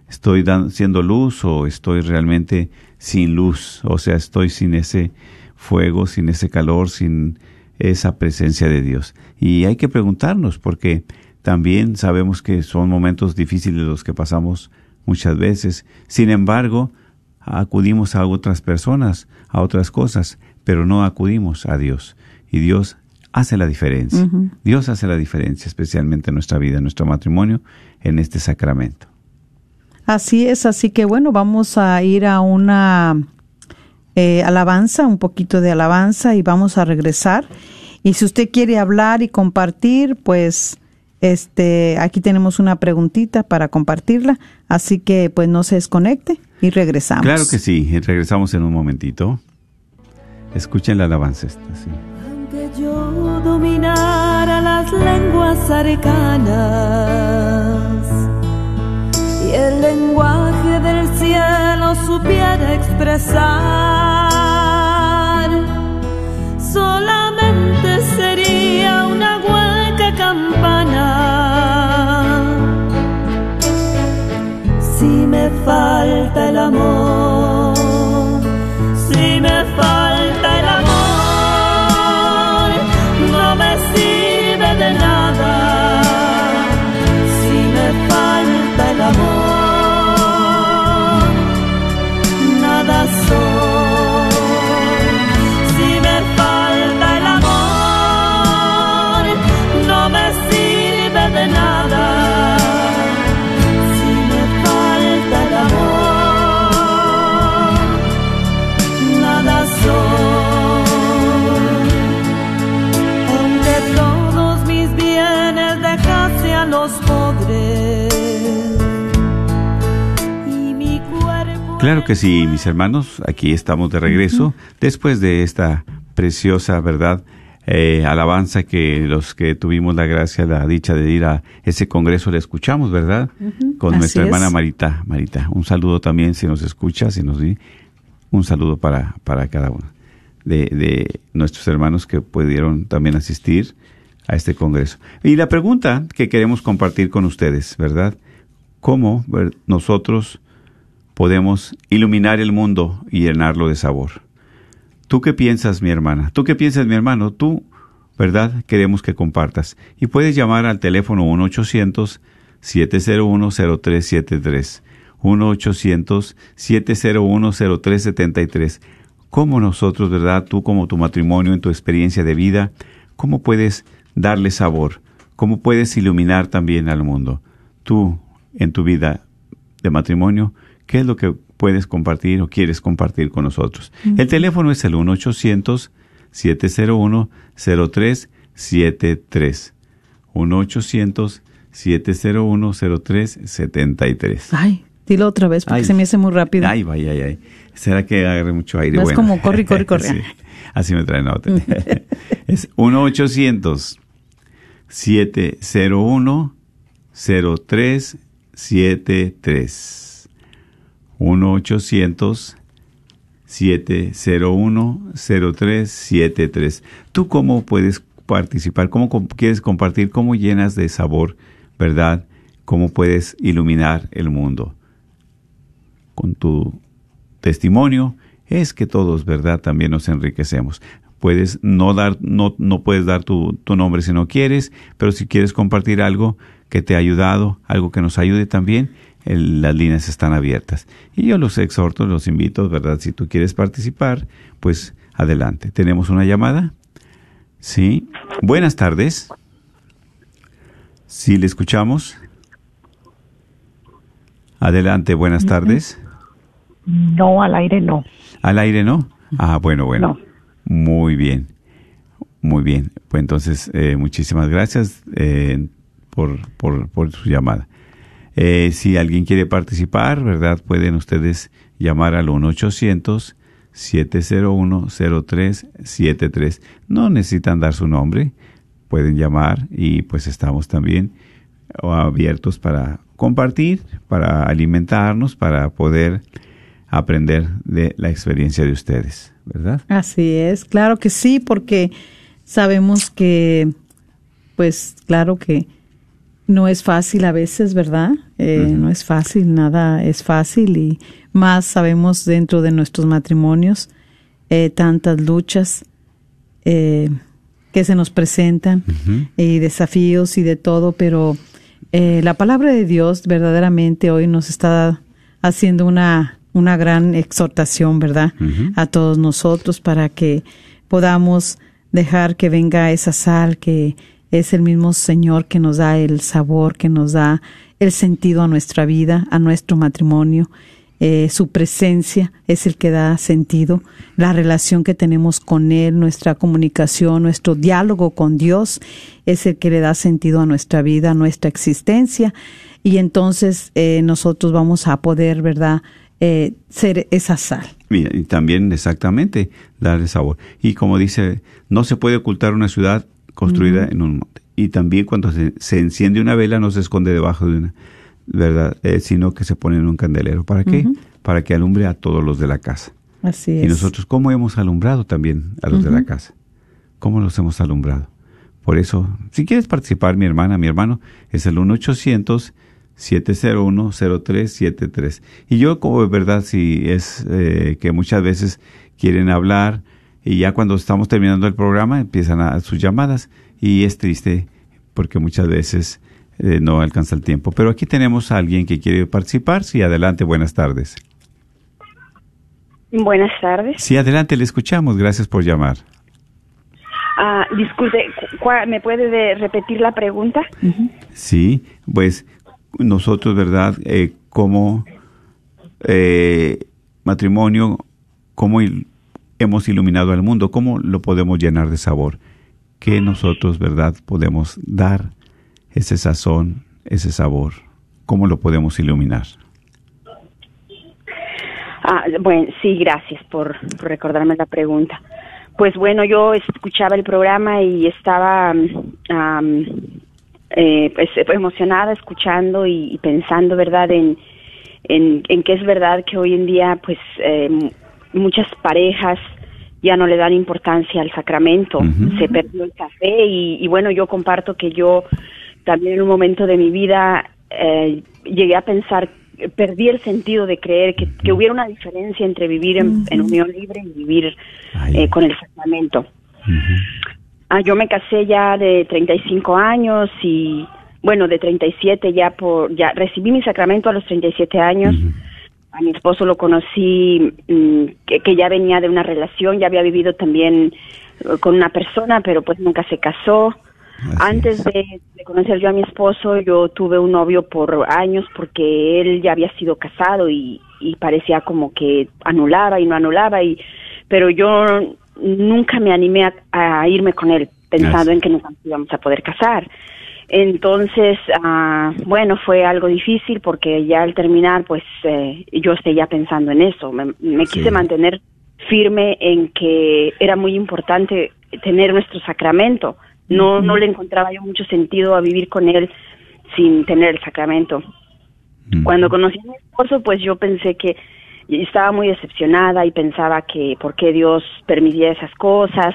Estoy siendo luz o estoy realmente sin luz, o sea, estoy sin ese fuego, sin ese calor, sin esa presencia de Dios. Y hay que preguntarnos porque también sabemos que son momentos difíciles los que pasamos muchas veces. Sin embargo, acudimos a otras personas, a otras cosas, pero no acudimos a Dios. Y Dios hace la diferencia. Dios hace la diferencia, especialmente en nuestra vida, en nuestro matrimonio, en este sacramento. Así es, así que bueno, vamos a ir a una eh, alabanza, un poquito de alabanza y vamos a regresar. Y si usted quiere hablar y compartir, pues este aquí tenemos una preguntita para compartirla, así que pues no se desconecte y regresamos. Claro que sí, regresamos en un momentito. Escuchen la alabanza esta, sí. Aunque yo dominara las lenguas arcanas y el lenguaje del cielo supiera expresar, solamente sería una hueca campana. Falta el amor Claro que sí, mis hermanos, aquí estamos de regreso después de esta preciosa, ¿verdad? Eh, alabanza que los que tuvimos la gracia, la dicha de ir a ese congreso le escuchamos, ¿verdad? Con Así nuestra hermana es. Marita. Marita, un saludo también si nos escucha, si nos di, un saludo para, para cada uno de, de nuestros hermanos que pudieron también asistir a este congreso. Y la pregunta que queremos compartir con ustedes, ¿verdad? ¿Cómo nosotros podemos iluminar el mundo y llenarlo de sabor? ¿Tú qué piensas, mi hermana? ¿Tú qué piensas, mi hermano? Tú, ¿verdad? Queremos que compartas. Y puedes llamar al teléfono 1-800-701-0373. 1-800-701-0373. ¿Cómo nosotros, verdad? Tú como tu matrimonio, en tu experiencia de vida, ¿cómo puedes darle sabor? ¿Cómo puedes iluminar también al mundo? Tú, en tu vida de matrimonio, ¿qué es lo que puedes compartir o quieres compartir con nosotros? El teléfono es el 1-800-701-0373. 1-800-701-0373. Ay, dilo otra vez porque Ay. se me hace muy rápido. Ay, vaya, ay, ay. ¿Será que agarre mucho aire? Es Bueno. como corre, corre, *laughs* corre. Sí, así me traen otra. *laughs* es 1-800-701-0373. 1-800-701-0373. ¿Tú cómo puedes participar? ¿Cómo quieres compartir? ¿Cómo llenas de sabor, verdad? ¿Cómo puedes iluminar el mundo? Con tu testimonio es que todos, ¿verdad? También nos enriquecemos. Puedes no dar, no, no puedes dar tu, tu nombre si no quieres, pero si quieres compartir algo que te ha ayudado, algo que nos ayude también, el- las líneas están abiertas. Y yo los exhorto, los invito, ¿verdad? Si tú quieres participar, pues adelante. ¿Tenemos una llamada? Sí. Buenas tardes. Sí, le escuchamos. Adelante, buenas tardes. No, al aire no. Al aire no. Ah, bueno, bueno. No. Muy bien. Muy bien. Pues entonces, eh, muchísimas gracias eh, por, por, por su llamada. Eh, si alguien quiere participar, ¿verdad? Pueden ustedes llamar al 1-800-701-0373. No necesitan dar su nombre. Pueden llamar y pues estamos también abiertos para compartir, para alimentarnos, para poder aprender de la experiencia de ustedes, ¿verdad? Así es, claro que sí, porque sabemos que, pues claro que no es fácil a veces, ¿verdad? Eh, No es fácil, nada es fácil y más sabemos dentro de nuestros matrimonios eh, tantas luchas eh, que se nos presentan y desafíos y de todo, pero eh, la palabra de Dios verdaderamente hoy nos está haciendo una, una gran exhortación, ¿verdad? A todos nosotros para que podamos dejar que venga esa sal que es el mismo Señor que nos da el sabor, que nos da el sentido a nuestra vida, a nuestro matrimonio. Eh, su presencia es el que da sentido, la relación que tenemos con Él, nuestra comunicación, nuestro diálogo con Dios es el que le da sentido a nuestra vida, a nuestra existencia. Y entonces eh, nosotros vamos a poder, ¿verdad?, eh, ser esa sal. Mira, y también exactamente darle sabor. Y como dice, no se puede ocultar una ciudad construida en un monte. Y también cuando se, se enciende una vela no se esconde debajo de una, ¿verdad? Eh, sino que se pone en un candelero. ¿Para qué? Para que alumbre a todos los de la casa. Así Y es. nosotros, ¿cómo hemos alumbrado también a los de la casa? ¿Cómo los hemos alumbrado? Por eso, si quieres participar, mi hermana, mi hermano, es el 1-800-701-0373. Y yo, como de verdad, si es eh, que muchas veces quieren hablar y ya cuando estamos terminando el programa empiezan a sus llamadas y es triste porque muchas veces eh, no alcanza el tiempo. Pero aquí tenemos a alguien que quiere participar. Sí, adelante, buenas tardes. Buenas tardes. Sí, adelante, le escuchamos. Gracias por llamar. Ah, disculpe, ¿me puede de- repetir la pregunta? Sí, pues nosotros, ¿verdad? Eh, como eh, matrimonio, ¿cómo il- hemos iluminado al mundo? ¿Cómo lo podemos llenar de sabor? ¿Qué nosotros, ¿verdad? Podemos dar ese sazón, ese sabor. ¿Cómo lo podemos iluminar? Ah, bueno, sí, gracias por, recordarme la pregunta. Pues bueno, yo escuchaba el programa y estaba am, eh, pues, emocionada escuchando y, pensando, ¿verdad?, en, en, en que es verdad que hoy en día, pues, eh, muchas parejas ya no le dan importancia al sacramento, se perdió el café y, y bueno, yo comparto que yo también en un momento de mi vida eh, llegué a pensar, perdí el sentido de creer que, que hubiera una diferencia entre vivir en, en unión libre y vivir eh, con el sacramento. Ah, yo me casé ya de 35 años y bueno, de 37 ya por ya recibí mi sacramento a los 37 años. A mi esposo lo conocí mm, que, que ya venía de una relación, ya había vivido también eh, con una persona, pero pues nunca se casó. Antes de, de conocer yo a mi esposo, yo tuve un novio por años porque él ya había sido casado y, y parecía como que anulaba y no anulaba y pero yo nunca me animé a, a irme con él pensando en que nunca nos íbamos a poder casar. Entonces, ah, bueno, fue algo difícil porque ya al terminar, pues eh, yo seguía pensando en eso. Me, me quise mantener firme en que era muy importante tener nuestro sacramento. No, no le encontraba yo mucho sentido a vivir con él sin tener el sacramento. Cuando conocí a mi esposo, pues yo pensé que estaba muy decepcionada y pensaba que por qué Dios permitía esas cosas,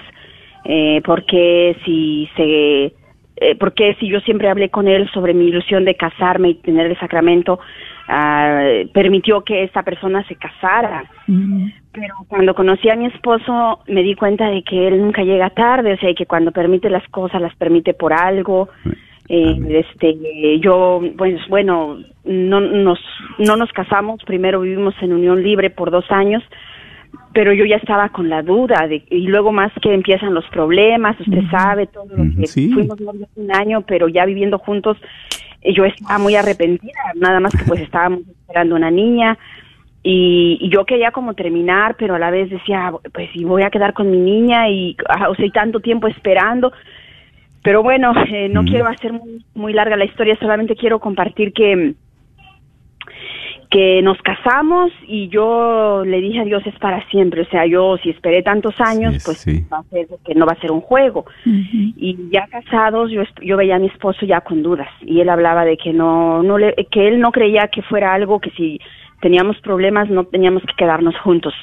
eh, por qué si se, eh, por qué si yo siempre hablé con él sobre mi ilusión de casarme y tener el sacramento, ah, permitió que esta persona se casara. Pero cuando conocí a mi esposo me di cuenta de que él nunca llega tarde, o sea, que cuando permite las cosas las permite por algo. Eh, este, yo, pues bueno, no nos, no nos casamos, primero vivimos en unión libre por dos años, pero yo ya estaba con la duda de, y luego más que empiezan los problemas, usted sabe todo lo que sí. fuimos novios un año, pero ya viviendo juntos, eh, yo estaba muy arrepentida, nada más que pues *laughs* estábamos esperando una niña y, y yo quería como terminar, pero a la vez decía, pues si voy a quedar con mi niña y, ah, o sea, y tanto tiempo esperando. Pero bueno, eh, no quiero hacer muy, muy larga la historia, solamente quiero compartir que que nos casamos y yo le dije a Dios es para siempre, o sea, yo si esperé tantos años, pues va a ser que no va a ser un juego. Y ya casados, yo yo veía a mi esposo ya con dudas y él hablaba de que no no le que él no creía que fuera algo que si teníamos problemas no teníamos que quedarnos juntos,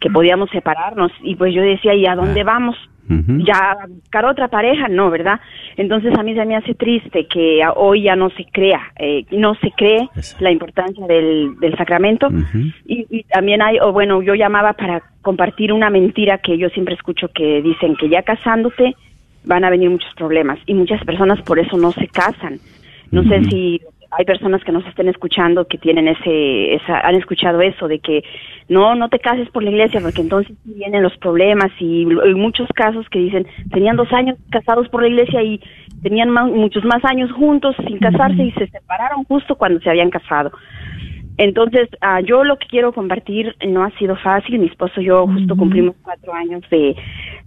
que podíamos separarnos. Y pues yo decía, ¿y a dónde vamos? ya a buscar otra pareja, no, ¿verdad? Entonces a mí se me hace triste que hoy ya no se crea, eh, no se cree la importancia del, del sacramento. Y, y también hay, o bueno, yo llamaba para compartir una mentira que yo siempre escucho que dicen que ya casándote van a venir muchos problemas. Y muchas personas por eso no se casan. No sé si hay personas que nos estén escuchando que tienen ese, esa, han escuchado eso de que no, no te cases por la iglesia porque entonces vienen los problemas y hay muchos casos que dicen tenían dos años casados por la iglesia y tenían muchos más años juntos sin casarse y se separaron justo cuando se habían casado. Entonces, ah, yo lo que quiero compartir no ha sido fácil. Mi esposo y yo justo cumplimos cuatro años de,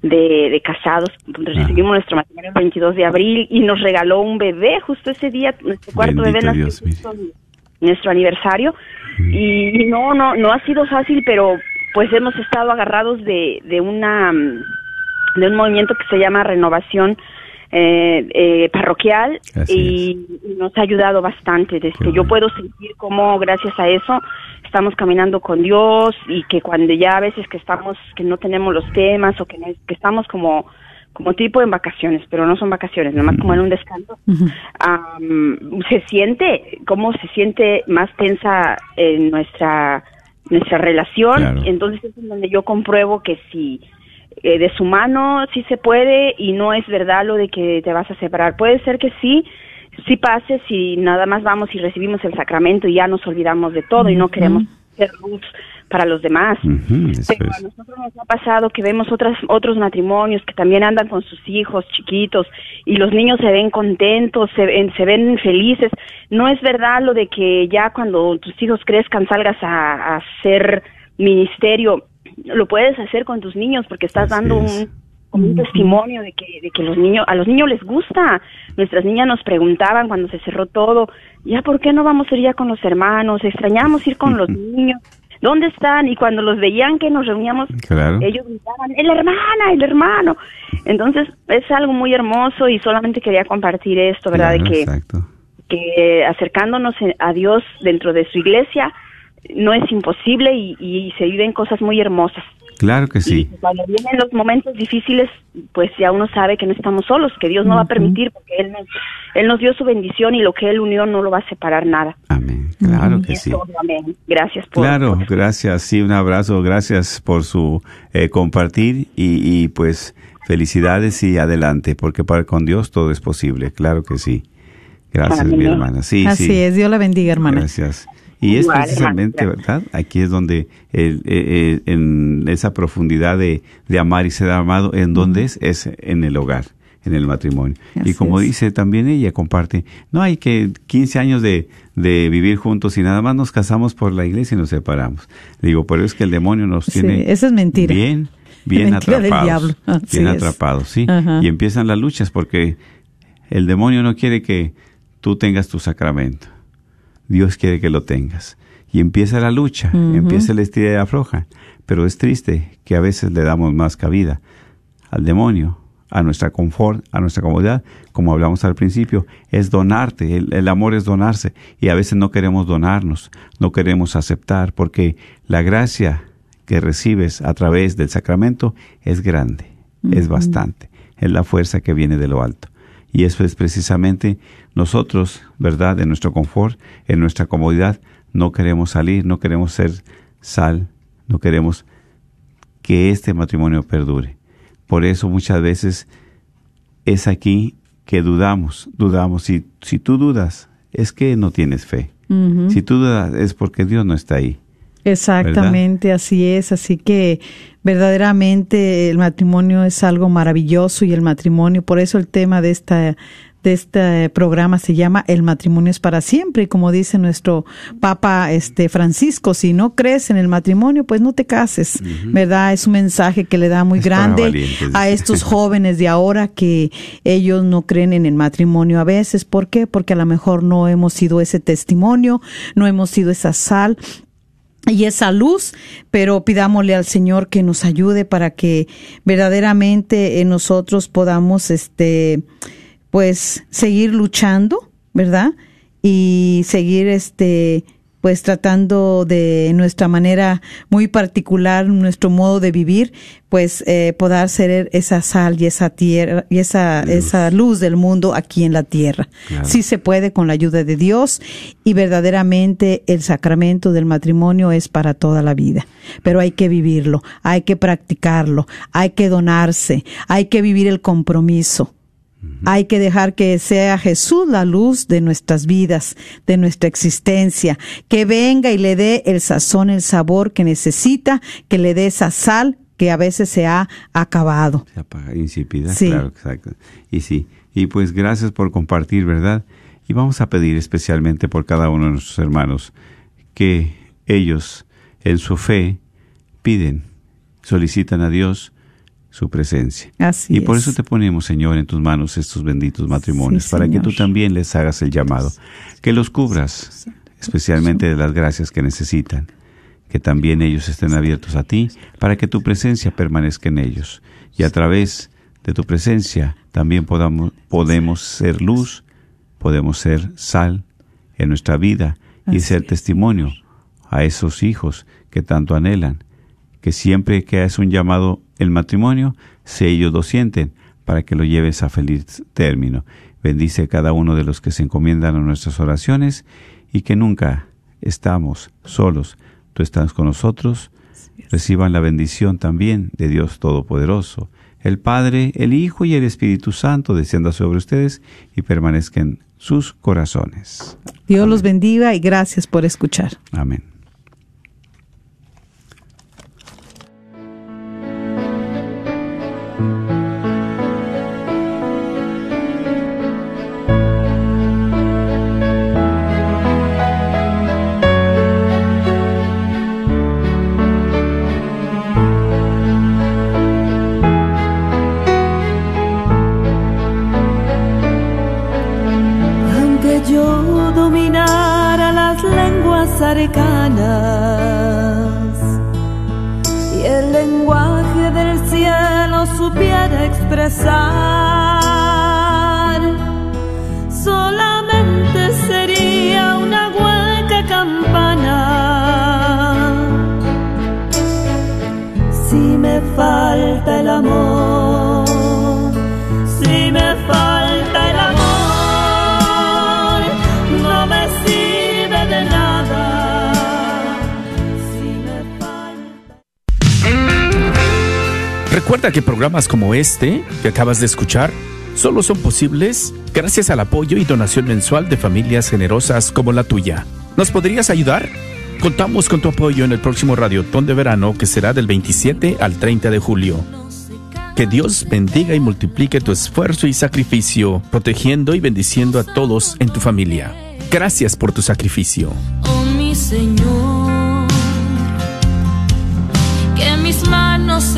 de, de casados. Recibimos nuestro matrimonio el 22 de abril y nos regaló un bebé justo ese día. Nuestro cuarto Bendito bebé nació justo nuestro aniversario. Y, y no, no, no ha sido fácil, pero pues hemos estado agarrados de, de una, mm, de un movimiento que se llama Renovación eh, eh, Parroquial y, y nos ha ayudado bastante. Desde yo puedo sentir cómo gracias a eso estamos caminando con Dios y que cuando ya a veces que estamos, que no tenemos los temas o que, no- que estamos como como tipo en vacaciones, pero no son vacaciones, nomás como en un descanso, am, se siente, cómo se siente más tensa en nuestra nuestra relación, Claro. entonces es en donde yo compruebo que si eh, de su mano sí se puede y no es verdad lo de que te vas a separar. Puede ser que sí, sí pase si nada más vamos y recibimos el sacramento y ya nos olvidamos de todo y no queremos ser luz para los demás. Pero a nosotros nos ha pasado que vemos otras, otros matrimonios que también andan con sus hijos chiquitos y los niños se ven contentos, se ven, se ven felices. No es verdad lo de que ya cuando tus hijos crezcan salgas a, a hacer ministerio. Lo puedes hacer con tus niños porque estás dando un, como un testimonio de que, de que los niños, a los niños les gusta. Nuestras niñas nos preguntaban cuando se cerró todo, ya por qué no vamos a ir ya con los hermanos, extrañamos ir con los niños. ¿dónde están? Y cuando los veían que nos reuníamos, Claro. ellos gritaban, el hermana, el hermano. Entonces es algo muy hermoso y solamente quería compartir esto, ¿verdad? Claro, de que, Exacto. que acercándonos a Dios dentro de su iglesia no es imposible y, y se viven cosas muy hermosas. Claro que sí. Y cuando vienen los momentos difíciles, pues ya uno sabe que no estamos solos, que Dios no va a permitir, porque Él nos, Él nos dio su bendición y lo que Él unió no lo va a separar nada. Amén. Claro que sí. amén. Gracias por... Claro, por- gracias. Sí, un abrazo. Gracias por su eh, compartir y, y, pues felicidades y adelante, porque para con Dios todo es posible. Claro que sí. Gracias, Amén. mi hermana. Sí, Así sí. es, Dios la bendiga, hermana. Gracias. Y es precisamente, ¿verdad? Aquí es donde el, eh, eh, en esa profundidad de, de amar y ser amado, ¿en dónde es? Es en el hogar, en el matrimonio. y como es. dice también ella, comparte, no hay que 15 años de, de vivir juntos y nada más nos casamos por la iglesia y nos separamos. Digo, pero es que el demonio nos Sí, tiene esa es mentira. bien, *laughs* bien Mentira del atrapados. Bien atrapados, sí. Ajá. Y empiezan las luchas porque el demonio no quiere que tú tengas tu sacramento. Dios quiere que lo tengas. Y empieza la lucha, empieza el estira y afloja. Pero es triste que a veces le damos más cabida al demonio, a nuestra confort, a nuestra comodidad, como hablamos al principio, es donarte, el, el amor es donarse. Y a veces no queremos donarnos, no queremos aceptar, porque la gracia que recibes a través del sacramento es grande, es bastante, es la fuerza que viene de lo alto. Y eso es precisamente nosotros, ¿verdad? En nuestro confort, en nuestra comodidad, no queremos salir, no queremos ser sal, no queremos que este matrimonio perdure. Por eso muchas veces es aquí que dudamos, dudamos. Si, si tú dudas, es que no tienes fe. Si tú dudas, es porque Dios no está ahí. Exactamente, así es. Así que verdaderamente el matrimonio es algo maravilloso y el matrimonio, por eso el tema de esta de este programa se llama El matrimonio es para siempre y como dice nuestro Papa este Francisco, si no crees en el matrimonio, pues no te cases, ¿verdad? Es un mensaje que le da muy Es grande a estos *laughs* jóvenes de ahora que ellos no creen en el matrimonio a veces, ¿por qué? Porque a lo mejor no hemos sido ese testimonio, no hemos sido esa sal y esa luz, pero pidámosle al Señor que nos ayude para que verdaderamente eh, nosotros podamos, este, pues, seguir luchando, ¿verdad? Y seguir, este, pues, tratando de nuestra manera muy particular, nuestro modo de vivir, pues, eh, poder ser esa sal y esa tierra y esa Luz. esa luz del mundo aquí en la tierra. Claro. Sí se puede con la ayuda de Dios y verdaderamente el sacramento del matrimonio es para toda la vida. Pero hay que vivirlo, hay que practicarlo, hay que donarse, hay que vivir el compromiso. Hay que dejar que sea Jesús la luz de nuestras vidas, de nuestra existencia, que venga y le dé el sazón, el sabor que necesita, que le dé esa sal que a veces se ha acabado. Se apaga, insípida, Sí. claro, exacto. Y sí, y pues gracias por compartir, ¿verdad? Y vamos a pedir especialmente por cada uno de nuestros hermanos que ellos, en su fe, piden, solicitan a Dios su presencia. Así y por es. eso te ponemos, Señor, en tus manos estos benditos matrimonios, Sí, para que tú también les hagas el llamado, que los cubras, especialmente de las gracias que necesitan, que también ellos estén abiertos a ti, para que tu presencia permanezca en ellos, y a través de tu presencia también podamos, podemos ser luz, podemos ser sal en nuestra vida y Así ser es. testimonio a esos hijos que tanto anhelan, que siempre que es un llamado el matrimonio, si ellos lo sienten, para que lo lleves a feliz término. Bendice cada uno de los que se encomiendan a nuestras oraciones y que nunca estamos solos. Tú estás con nosotros. Reciban la bendición también de Dios Todopoderoso, el Padre, el Hijo y el Espíritu Santo descienda sobre ustedes y permanezca en sus corazones. Dios los bendiga y gracias por escuchar. Amén. Recuerda que programas como este que acabas de escuchar solo son posibles gracias al apoyo y donación mensual de familias generosas como la tuya. ¿Nos podrías ayudar? Contamos con tu apoyo en el próximo Radiotón de Verano que será del 27 al 30 de julio. Que Dios bendiga y multiplique tu esfuerzo y sacrificio, protegiendo y bendiciendo a todos en tu familia. Gracias por tu sacrificio. oh mi Señor, que mis manos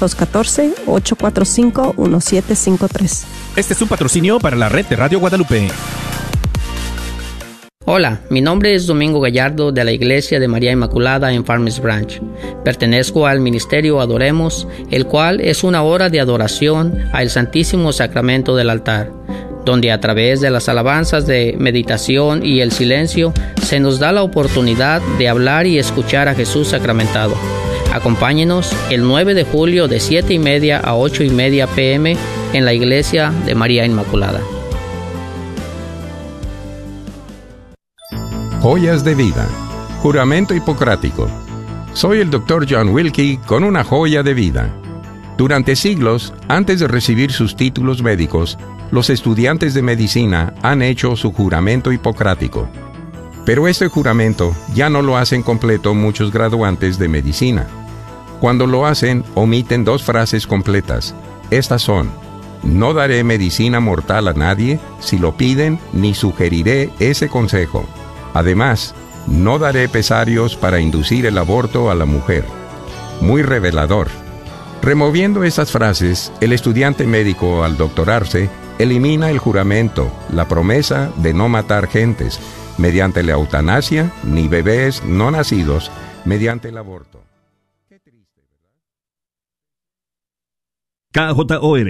214-845-1753. Este es un patrocinio para la red de Radio Guadalupe. Hola, mi nombre es Domingo Gallardo de la Iglesia de María Inmaculada en Farmers Branch. Pertenezco al Ministerio Adoremos, el cual es una hora de adoración al Santísimo Sacramento del altar, donde a través de las alabanzas de meditación y el silencio se nos da la oportunidad de hablar y escuchar a Jesús sacramentado. Acompáñenos el 9 de julio de 7 y media a 8 y media pm en la Iglesia de María Inmaculada. Joyas de vida. Juramento hipocrático. Soy el Dr. John Wilkie con una joya de vida. Durante siglos, antes de recibir sus títulos médicos, los estudiantes de medicina han hecho su juramento hipocrático. Pero este juramento ya no lo hacen completo muchos graduantes de medicina. Cuando lo hacen, omiten dos frases completas. Estas son, no daré medicina mortal a nadie, si lo piden, ni sugeriré ese consejo. Además, no daré pesarios para inducir el aborto a la mujer. Muy revelador. Removiendo estas frases, el estudiante médico al doctorarse elimina el juramento, la promesa de no matar gentes, mediante la eutanasia, ni bebés no nacidos, mediante el aborto. KJOR